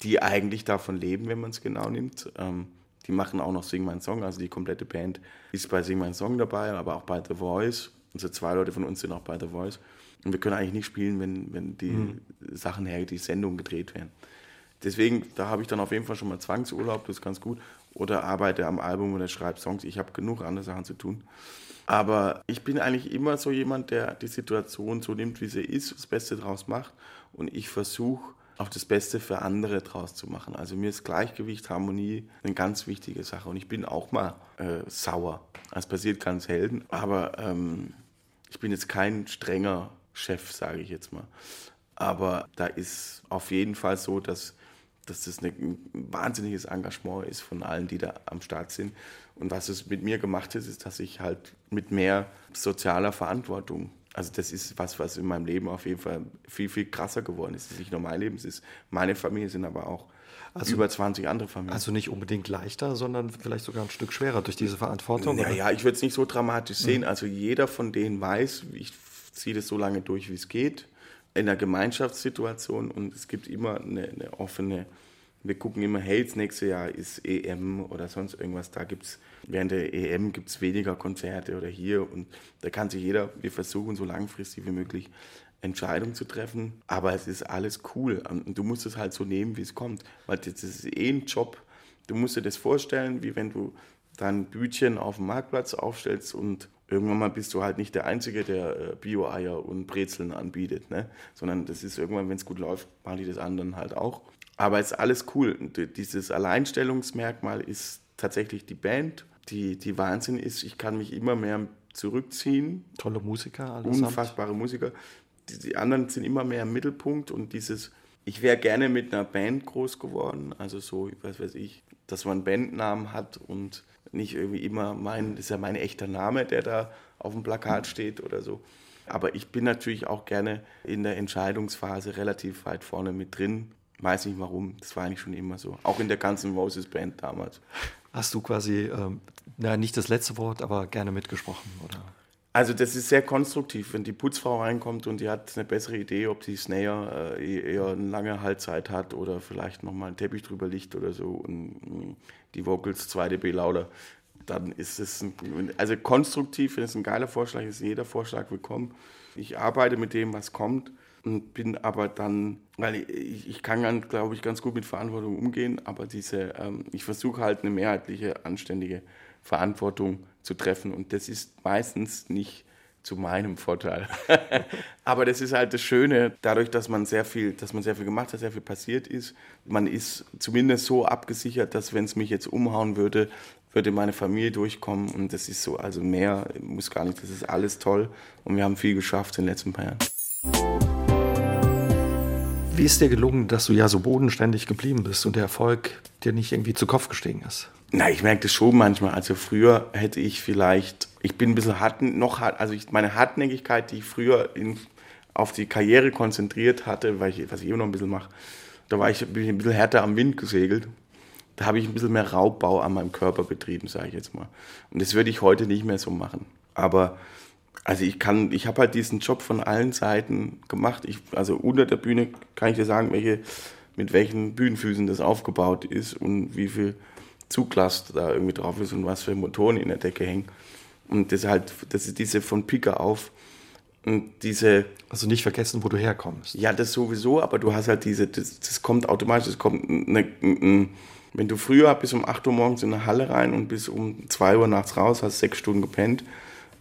die eigentlich davon leben, wenn man es genau nimmt. Ähm, die machen auch noch Sing My Song, also die komplette Band ist bei Sing My Song dabei, aber auch bei The Voice. Also zwei Leute von uns sind auch bei The Voice. Und wir können eigentlich nicht spielen, wenn, wenn die mhm. Sachen her, die Sendungen gedreht werden. Deswegen, da habe ich dann auf jeden Fall schon mal Zwangsurlaub, das ist ganz gut. Oder arbeite am Album oder schreibe Songs. Ich habe genug andere Sachen zu tun. Aber ich bin eigentlich immer so jemand, der die Situation so nimmt, wie sie ist, das Beste draus macht. Und ich versuche auch das Beste für andere draus zu machen. Also mir ist Gleichgewicht, Harmonie eine ganz wichtige Sache. Und ich bin auch mal äh, sauer. Das passiert ganz selten. Aber ähm, ich bin jetzt kein strenger Chef, sage ich jetzt mal. Aber da ist auf jeden Fall so, dass, dass das ein wahnsinniges Engagement ist von allen, die da am Start sind. Und was es mit mir gemacht hat, ist, dass ich halt mit mehr sozialer Verantwortung, also das ist was, was in meinem Leben auf jeden Fall viel, viel krasser geworden ist. Es ist nicht nur mein Leben, es ist meine Familie, sind aber auch also, über 20 andere Familien. Also nicht unbedingt leichter, sondern vielleicht sogar ein Stück schwerer durch diese Verantwortung? Ja, ja, ich würde es nicht so dramatisch sehen. Mhm. Also jeder von denen weiß, ich ziehe das so lange durch, wie es geht, in einer Gemeinschaftssituation und es gibt immer eine, eine offene wir gucken immer, hey, das nächste Jahr ist EM oder sonst irgendwas. Da gibt es, während der EM gibt es weniger Konzerte oder hier. Und da kann sich jeder, wir versuchen so langfristig wie möglich Entscheidungen zu treffen. Aber es ist alles cool. Und du musst es halt so nehmen, wie es kommt. Weil das ist eh ein Job. Du musst dir das vorstellen, wie wenn du dein Bütchen auf dem Marktplatz aufstellst und irgendwann mal bist du halt nicht der Einzige, der äh, Bio-Eier und Brezeln anbietet, ne? sondern das ist irgendwann, wenn es gut läuft, machen die das anderen halt auch. Aber es ist alles cool. Dieses Alleinstellungsmerkmal ist tatsächlich die Band, die, die Wahnsinn ist. Ich kann mich immer mehr zurückziehen. Tolle Musiker, alles Unfassbare Musiker. Die, die, anderen sind immer mehr im Mittelpunkt und dieses, ich wäre gerne mit einer Band groß geworden. Also so, was weiß ich, dass man einen Bandnamen hat und nicht irgendwie immer mein, das ist ja mein echter Name, der da auf dem Plakat steht oder so. Aber ich bin natürlich auch gerne in der Entscheidungsphase relativ weit vorne mit drin Weiß nicht warum, das war eigentlich schon immer so. Auch in der ganzen Roses Band damals. Hast du quasi, ähm, na, nicht das letzte Wort, aber gerne mitgesprochen, oder? Also das ist sehr konstruktiv, wenn die Putzfrau reinkommt und die hat eine bessere Idee, ob die Snare äh, eher eine lange Haltzeit hat oder vielleicht nochmal einen Teppich drüber liegt oder so und die Vocals 2 dB lauter. dann ist es, ein, also konstruktiv, wenn es ein geiler Vorschlag ist, jeder Vorschlag willkommen. Ich arbeite mit dem, was kommt und bin aber dann, weil ich, ich kann, ganz, glaube ich, ganz gut mit Verantwortung umgehen, aber diese, ähm, ich versuche halt eine mehrheitliche, anständige Verantwortung zu treffen und das ist meistens nicht zu meinem Vorteil. aber das ist halt das Schöne, dadurch, dass man sehr viel, dass man sehr viel gemacht hat, sehr viel passiert ist. Man ist zumindest so abgesichert, dass wenn es mich jetzt umhauen würde, würde meine Familie durchkommen und das ist so, also mehr muss gar nicht, das ist alles toll und wir haben viel geschafft in den letzten paar Jahren. Wie ist dir gelungen, dass du ja so bodenständig geblieben bist und der Erfolg dir nicht irgendwie zu Kopf gestiegen ist? Na, ich merke das schon manchmal. Also früher hätte ich vielleicht, ich bin ein bisschen hart, noch hart, also ich, meine Hartnäckigkeit, die ich früher in, auf die Karriere konzentriert hatte, weil ich, was ich immer noch ein bisschen mache, da war ich, bin ich ein bisschen härter am Wind gesegelt. Da habe ich ein bisschen mehr Raubbau an meinem Körper betrieben, sage ich jetzt mal. Und das würde ich heute nicht mehr so machen. Aber also ich kann, ich habe halt diesen Job von allen Seiten gemacht. Ich, also unter der Bühne kann ich dir sagen, welche, mit welchen Bühnenfüßen das aufgebaut ist und wie viel Zuglast da irgendwie drauf ist und was für Motoren in der Decke hängen. Und das ist halt, das ist diese von Pika auf. Und diese. Also nicht vergessen, wo du herkommst. Ja, das sowieso, aber du hast halt diese, das, das kommt automatisch, das kommt eine, eine, wenn du früher bis um 8 Uhr morgens in eine Halle rein und bis um 2 Uhr nachts raus, hast sechs Stunden gepennt.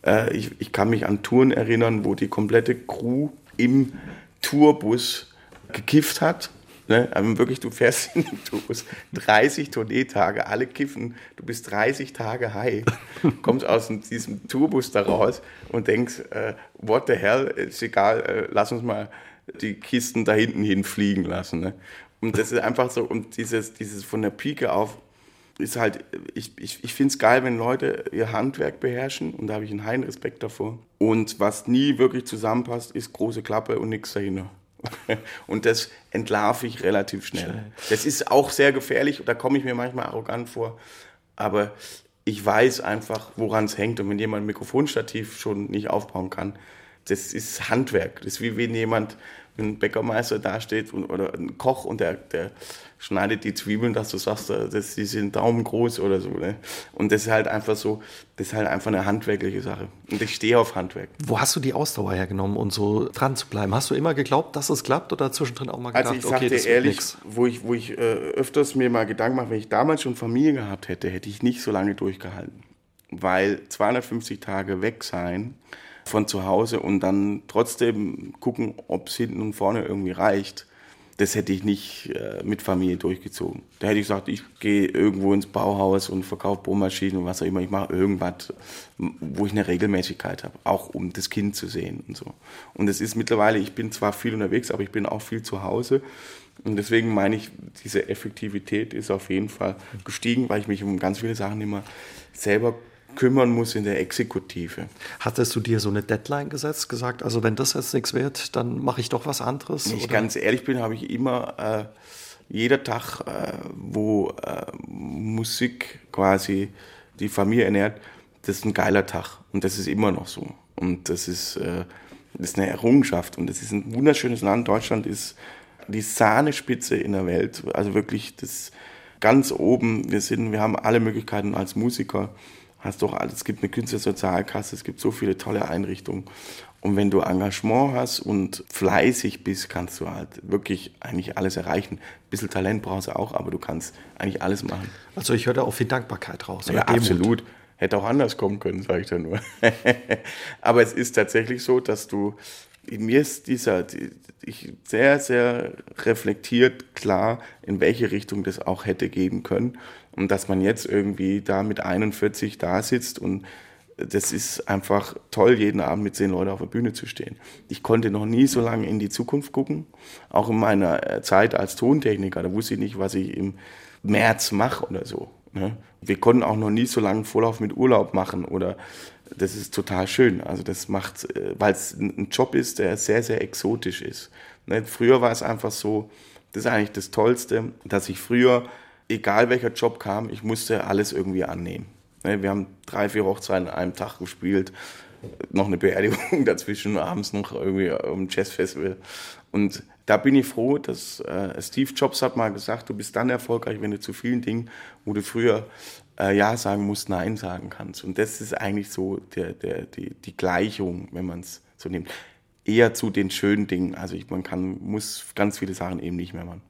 Äh, ich, ich kann mich an Touren erinnern, wo die komplette Crew im Tourbus gekifft hat Ne? Aber wirklich, du fährst in den Tourbus, 30 Tourneetage, alle kiffen, du bist 30 Tage high, kommst aus diesem Tourbus da raus und denkst, äh, what the hell, ist egal, äh, lass uns mal die Kisten da hinten hinfliegen lassen. Ne? Und das ist einfach so, und dieses, dieses von der Pike auf, ist halt, ich, ich, ich finde es geil, wenn Leute ihr Handwerk beherrschen und da habe ich einen heilen Respekt davor. Und was nie wirklich zusammenpasst, ist große Klappe und nichts dahinter. Und das entlarve ich relativ schnell. schnell. Das ist auch sehr gefährlich, da komme ich mir manchmal arrogant vor. Aber ich weiß einfach, woran es hängt. Und wenn jemand ein Mikrofonstativ schon nicht aufbauen kann, das ist Handwerk. Das ist wie wenn jemand, ein Bäckermeister dasteht und, oder ein Koch und der, der schneidet die Zwiebeln, dass du sagst, äh, dass die sind daumengroß oder so. Ne? Und das ist halt einfach so, das ist halt einfach eine handwerkliche Sache. Und ich stehe auf Handwerk. Wo hast du die Ausdauer hergenommen, um so dran zu bleiben? Hast du immer geglaubt, dass es klappt oder zwischendrin auch mal gedacht, also ich sag okay, dir ehrlich, wo ich, wo ich äh, öfters mir mal Gedanken mache, wenn ich damals schon Familie gehabt hätte, hätte ich nicht so lange durchgehalten. Weil 250 Tage weg sein von zu Hause und dann trotzdem gucken, ob es hinten und vorne irgendwie reicht das hätte ich nicht äh, mit Familie durchgezogen. Da hätte ich gesagt, ich gehe irgendwo ins Bauhaus und verkaufe Bohrmaschinen und was auch immer. Ich mache irgendwas, wo ich eine Regelmäßigkeit habe, auch um das Kind zu sehen und so. Und es ist mittlerweile, ich bin zwar viel unterwegs, aber ich bin auch viel zu Hause. Und deswegen meine ich, diese Effektivität ist auf jeden Fall gestiegen, weil ich mich um ganz viele Sachen immer selber kümmern muss in der Exekutive. Hattest du dir so eine Deadline gesetzt, gesagt, also wenn das jetzt nichts wird, dann mache ich doch was anderes? Wenn ich oder? ganz ehrlich bin, habe ich immer äh, jeder Tag, äh, wo äh, Musik quasi die Familie ernährt, das ist ein geiler Tag und das ist immer noch so. Und das ist, äh, das ist eine Errungenschaft und das ist ein wunderschönes Land. Deutschland ist die Sahnespitze in der Welt, also wirklich das ganz oben. Wir sind, wir haben alle Möglichkeiten als Musiker hast doch alles. Es gibt eine Künstlersozialkasse, es gibt so viele tolle Einrichtungen. Und wenn du Engagement hast und fleißig bist, kannst du halt wirklich eigentlich alles erreichen. Ein bisschen Talent brauchst du auch, aber du kannst eigentlich alles machen. Also ich höre da auch viel Dankbarkeit raus. Ja, absolut. Hätte auch anders kommen können, sage ich da nur. aber es ist tatsächlich so, dass du, mir ist dieser, ich sehr, sehr reflektiert klar, in welche Richtung das auch hätte gehen können. Und dass man jetzt irgendwie da mit 41 da sitzt und das ist einfach toll, jeden Abend mit zehn Leuten auf der Bühne zu stehen. Ich konnte noch nie so lange in die Zukunft gucken. Auch in meiner äh, Zeit als Tontechniker, da wusste ich nicht, was ich im März mache oder so. Ne? Wir konnten auch noch nie so lange Vorlauf mit Urlaub machen oder das ist total schön. Also das macht, äh, weil es ein Job ist, der sehr, sehr exotisch ist. Ne? Früher war es einfach so, das ist eigentlich das Tollste, dass ich früher egal welcher Job kam, ich musste alles irgendwie annehmen. Ne, wir haben drei, vier Hochzeiten an einem Tag gespielt, noch eine Beerdigung dazwischen, abends noch irgendwie am Jazzfestival. Und da bin ich froh, dass äh, Steve Jobs hat mal gesagt, du bist dann erfolgreich, wenn du zu vielen Dingen, wo du früher äh, Ja sagen musst, Nein sagen kannst. Und das ist eigentlich so der, der, die, die Gleichung, wenn man es so nimmt. Eher zu den schönen Dingen. Also ich, man kann, muss ganz viele Sachen eben nicht mehr machen.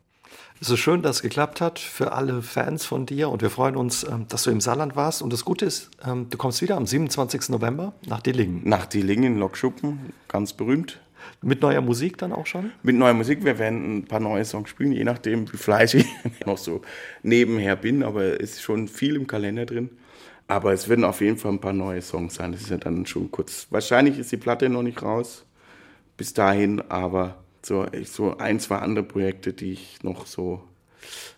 Es ist schön, dass es geklappt hat für alle Fans von dir und wir freuen uns, ähm, dass du im Saarland warst. Und das Gute ist, ähm, du kommst wieder am 27. November nach Dillingen. Nach Dillingen, Lokschuppen, ganz berühmt. Mit neuer Musik dann auch schon? Mit neuer Musik. Wir werden ein paar neue Songs spielen, je nachdem, wie fleißig ich noch so nebenher bin. Aber es ist schon viel im Kalender drin. Aber es werden auf jeden Fall ein paar neue Songs sein. Das ist ja dann schon kurz. Wahrscheinlich ist die Platte noch nicht raus bis dahin, aber so, so ein, zwei andere Projekte, die ich noch so,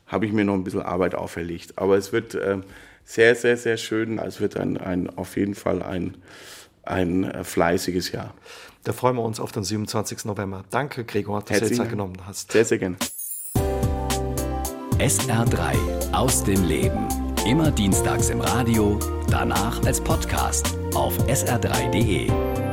habe ich mir noch ein bisschen Arbeit auferlegt. Aber es wird äh, sehr, sehr, sehr schön. Es wird ein, ein, auf jeden Fall ein, ein äh, fleißiges Jahr. Da freuen wir uns auf den 27. November. Danke, Gregor, dass du dir Zeit genommen hast. Sehr, sehr gerne. SR3 aus dem Leben. Immer dienstags im Radio, danach als Podcast auf sr3.de.